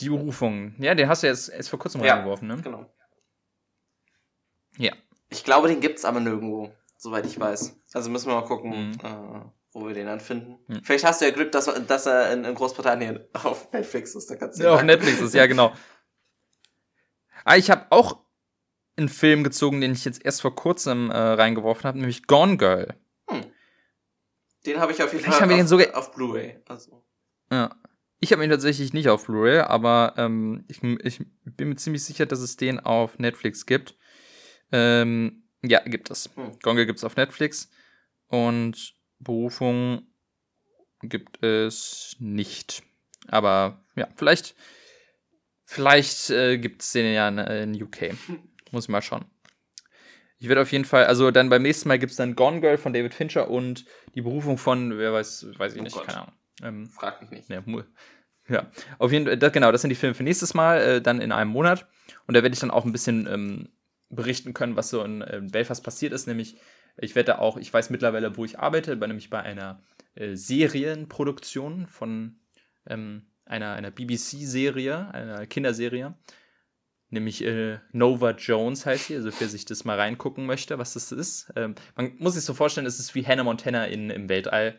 Die Berufung. Ja, den hast du jetzt erst vor kurzem ja, reingeworfen, ne? Genau. Ja. Ich glaube, den gibt es aber nirgendwo soweit ich weiß. Also müssen wir mal gucken, mhm. äh, wo wir den dann finden. Mhm. Vielleicht hast du ja Glück, dass, dass er in, in Großbritannien auf Netflix ist. Da kannst du ja, auf Netflix ist, ja, genau. Ah, ich habe auch einen Film gezogen, den ich jetzt erst vor kurzem äh, reingeworfen habe, nämlich Gone Girl. Hm. Den habe ich auf jeden Vielleicht Fall auf, sogar... auf Blu-ray. Also. Ja. Ich habe ihn tatsächlich nicht auf Blu-ray, aber ähm, ich, ich, bin mir ziemlich sicher, dass es den auf Netflix gibt. Ähm, ja, gibt es. Hm. Gonge gibt es auf Netflix und Berufung gibt es nicht. Aber ja, vielleicht, vielleicht äh, gibt es den ja in, in UK. Muss ich mal schauen. Ich werde auf jeden Fall, also dann beim nächsten Mal gibt es dann Gone Girl von David Fincher und die Berufung von, wer weiß, weiß ich oh nicht, Gott. keine Ahnung. Ähm, Frag mich nicht. Ne, ja, auf jeden Fall, genau, das sind die Filme für nächstes Mal, äh, dann in einem Monat. Und da werde ich dann auch ein bisschen ähm, berichten können, was so in, in Belfast passiert ist. Nämlich, ich werde auch, ich weiß mittlerweile, wo ich arbeite, bei, nämlich bei einer äh, Serienproduktion von ähm, einer, einer BBC-Serie, einer Kinderserie. Nämlich äh, Nova Jones heißt sie, also wer sich das mal reingucken möchte, was das ist. Ähm, man muss sich so vorstellen, es ist wie Hannah Montana in, im Weltall.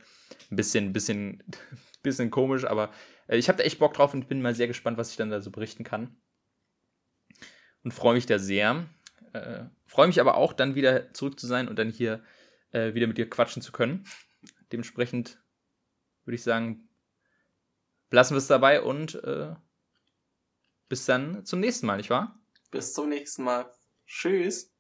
Ein bisschen, bisschen, bisschen komisch, aber äh, ich habe da echt Bock drauf und bin mal sehr gespannt, was ich dann da so berichten kann. Und freue mich da sehr. Äh, Freue mich aber auch, dann wieder zurück zu sein und dann hier äh, wieder mit dir quatschen zu können. Dementsprechend würde ich sagen, lassen wir es dabei und äh, bis dann zum nächsten Mal, nicht wahr? Bis zum nächsten Mal. Tschüss.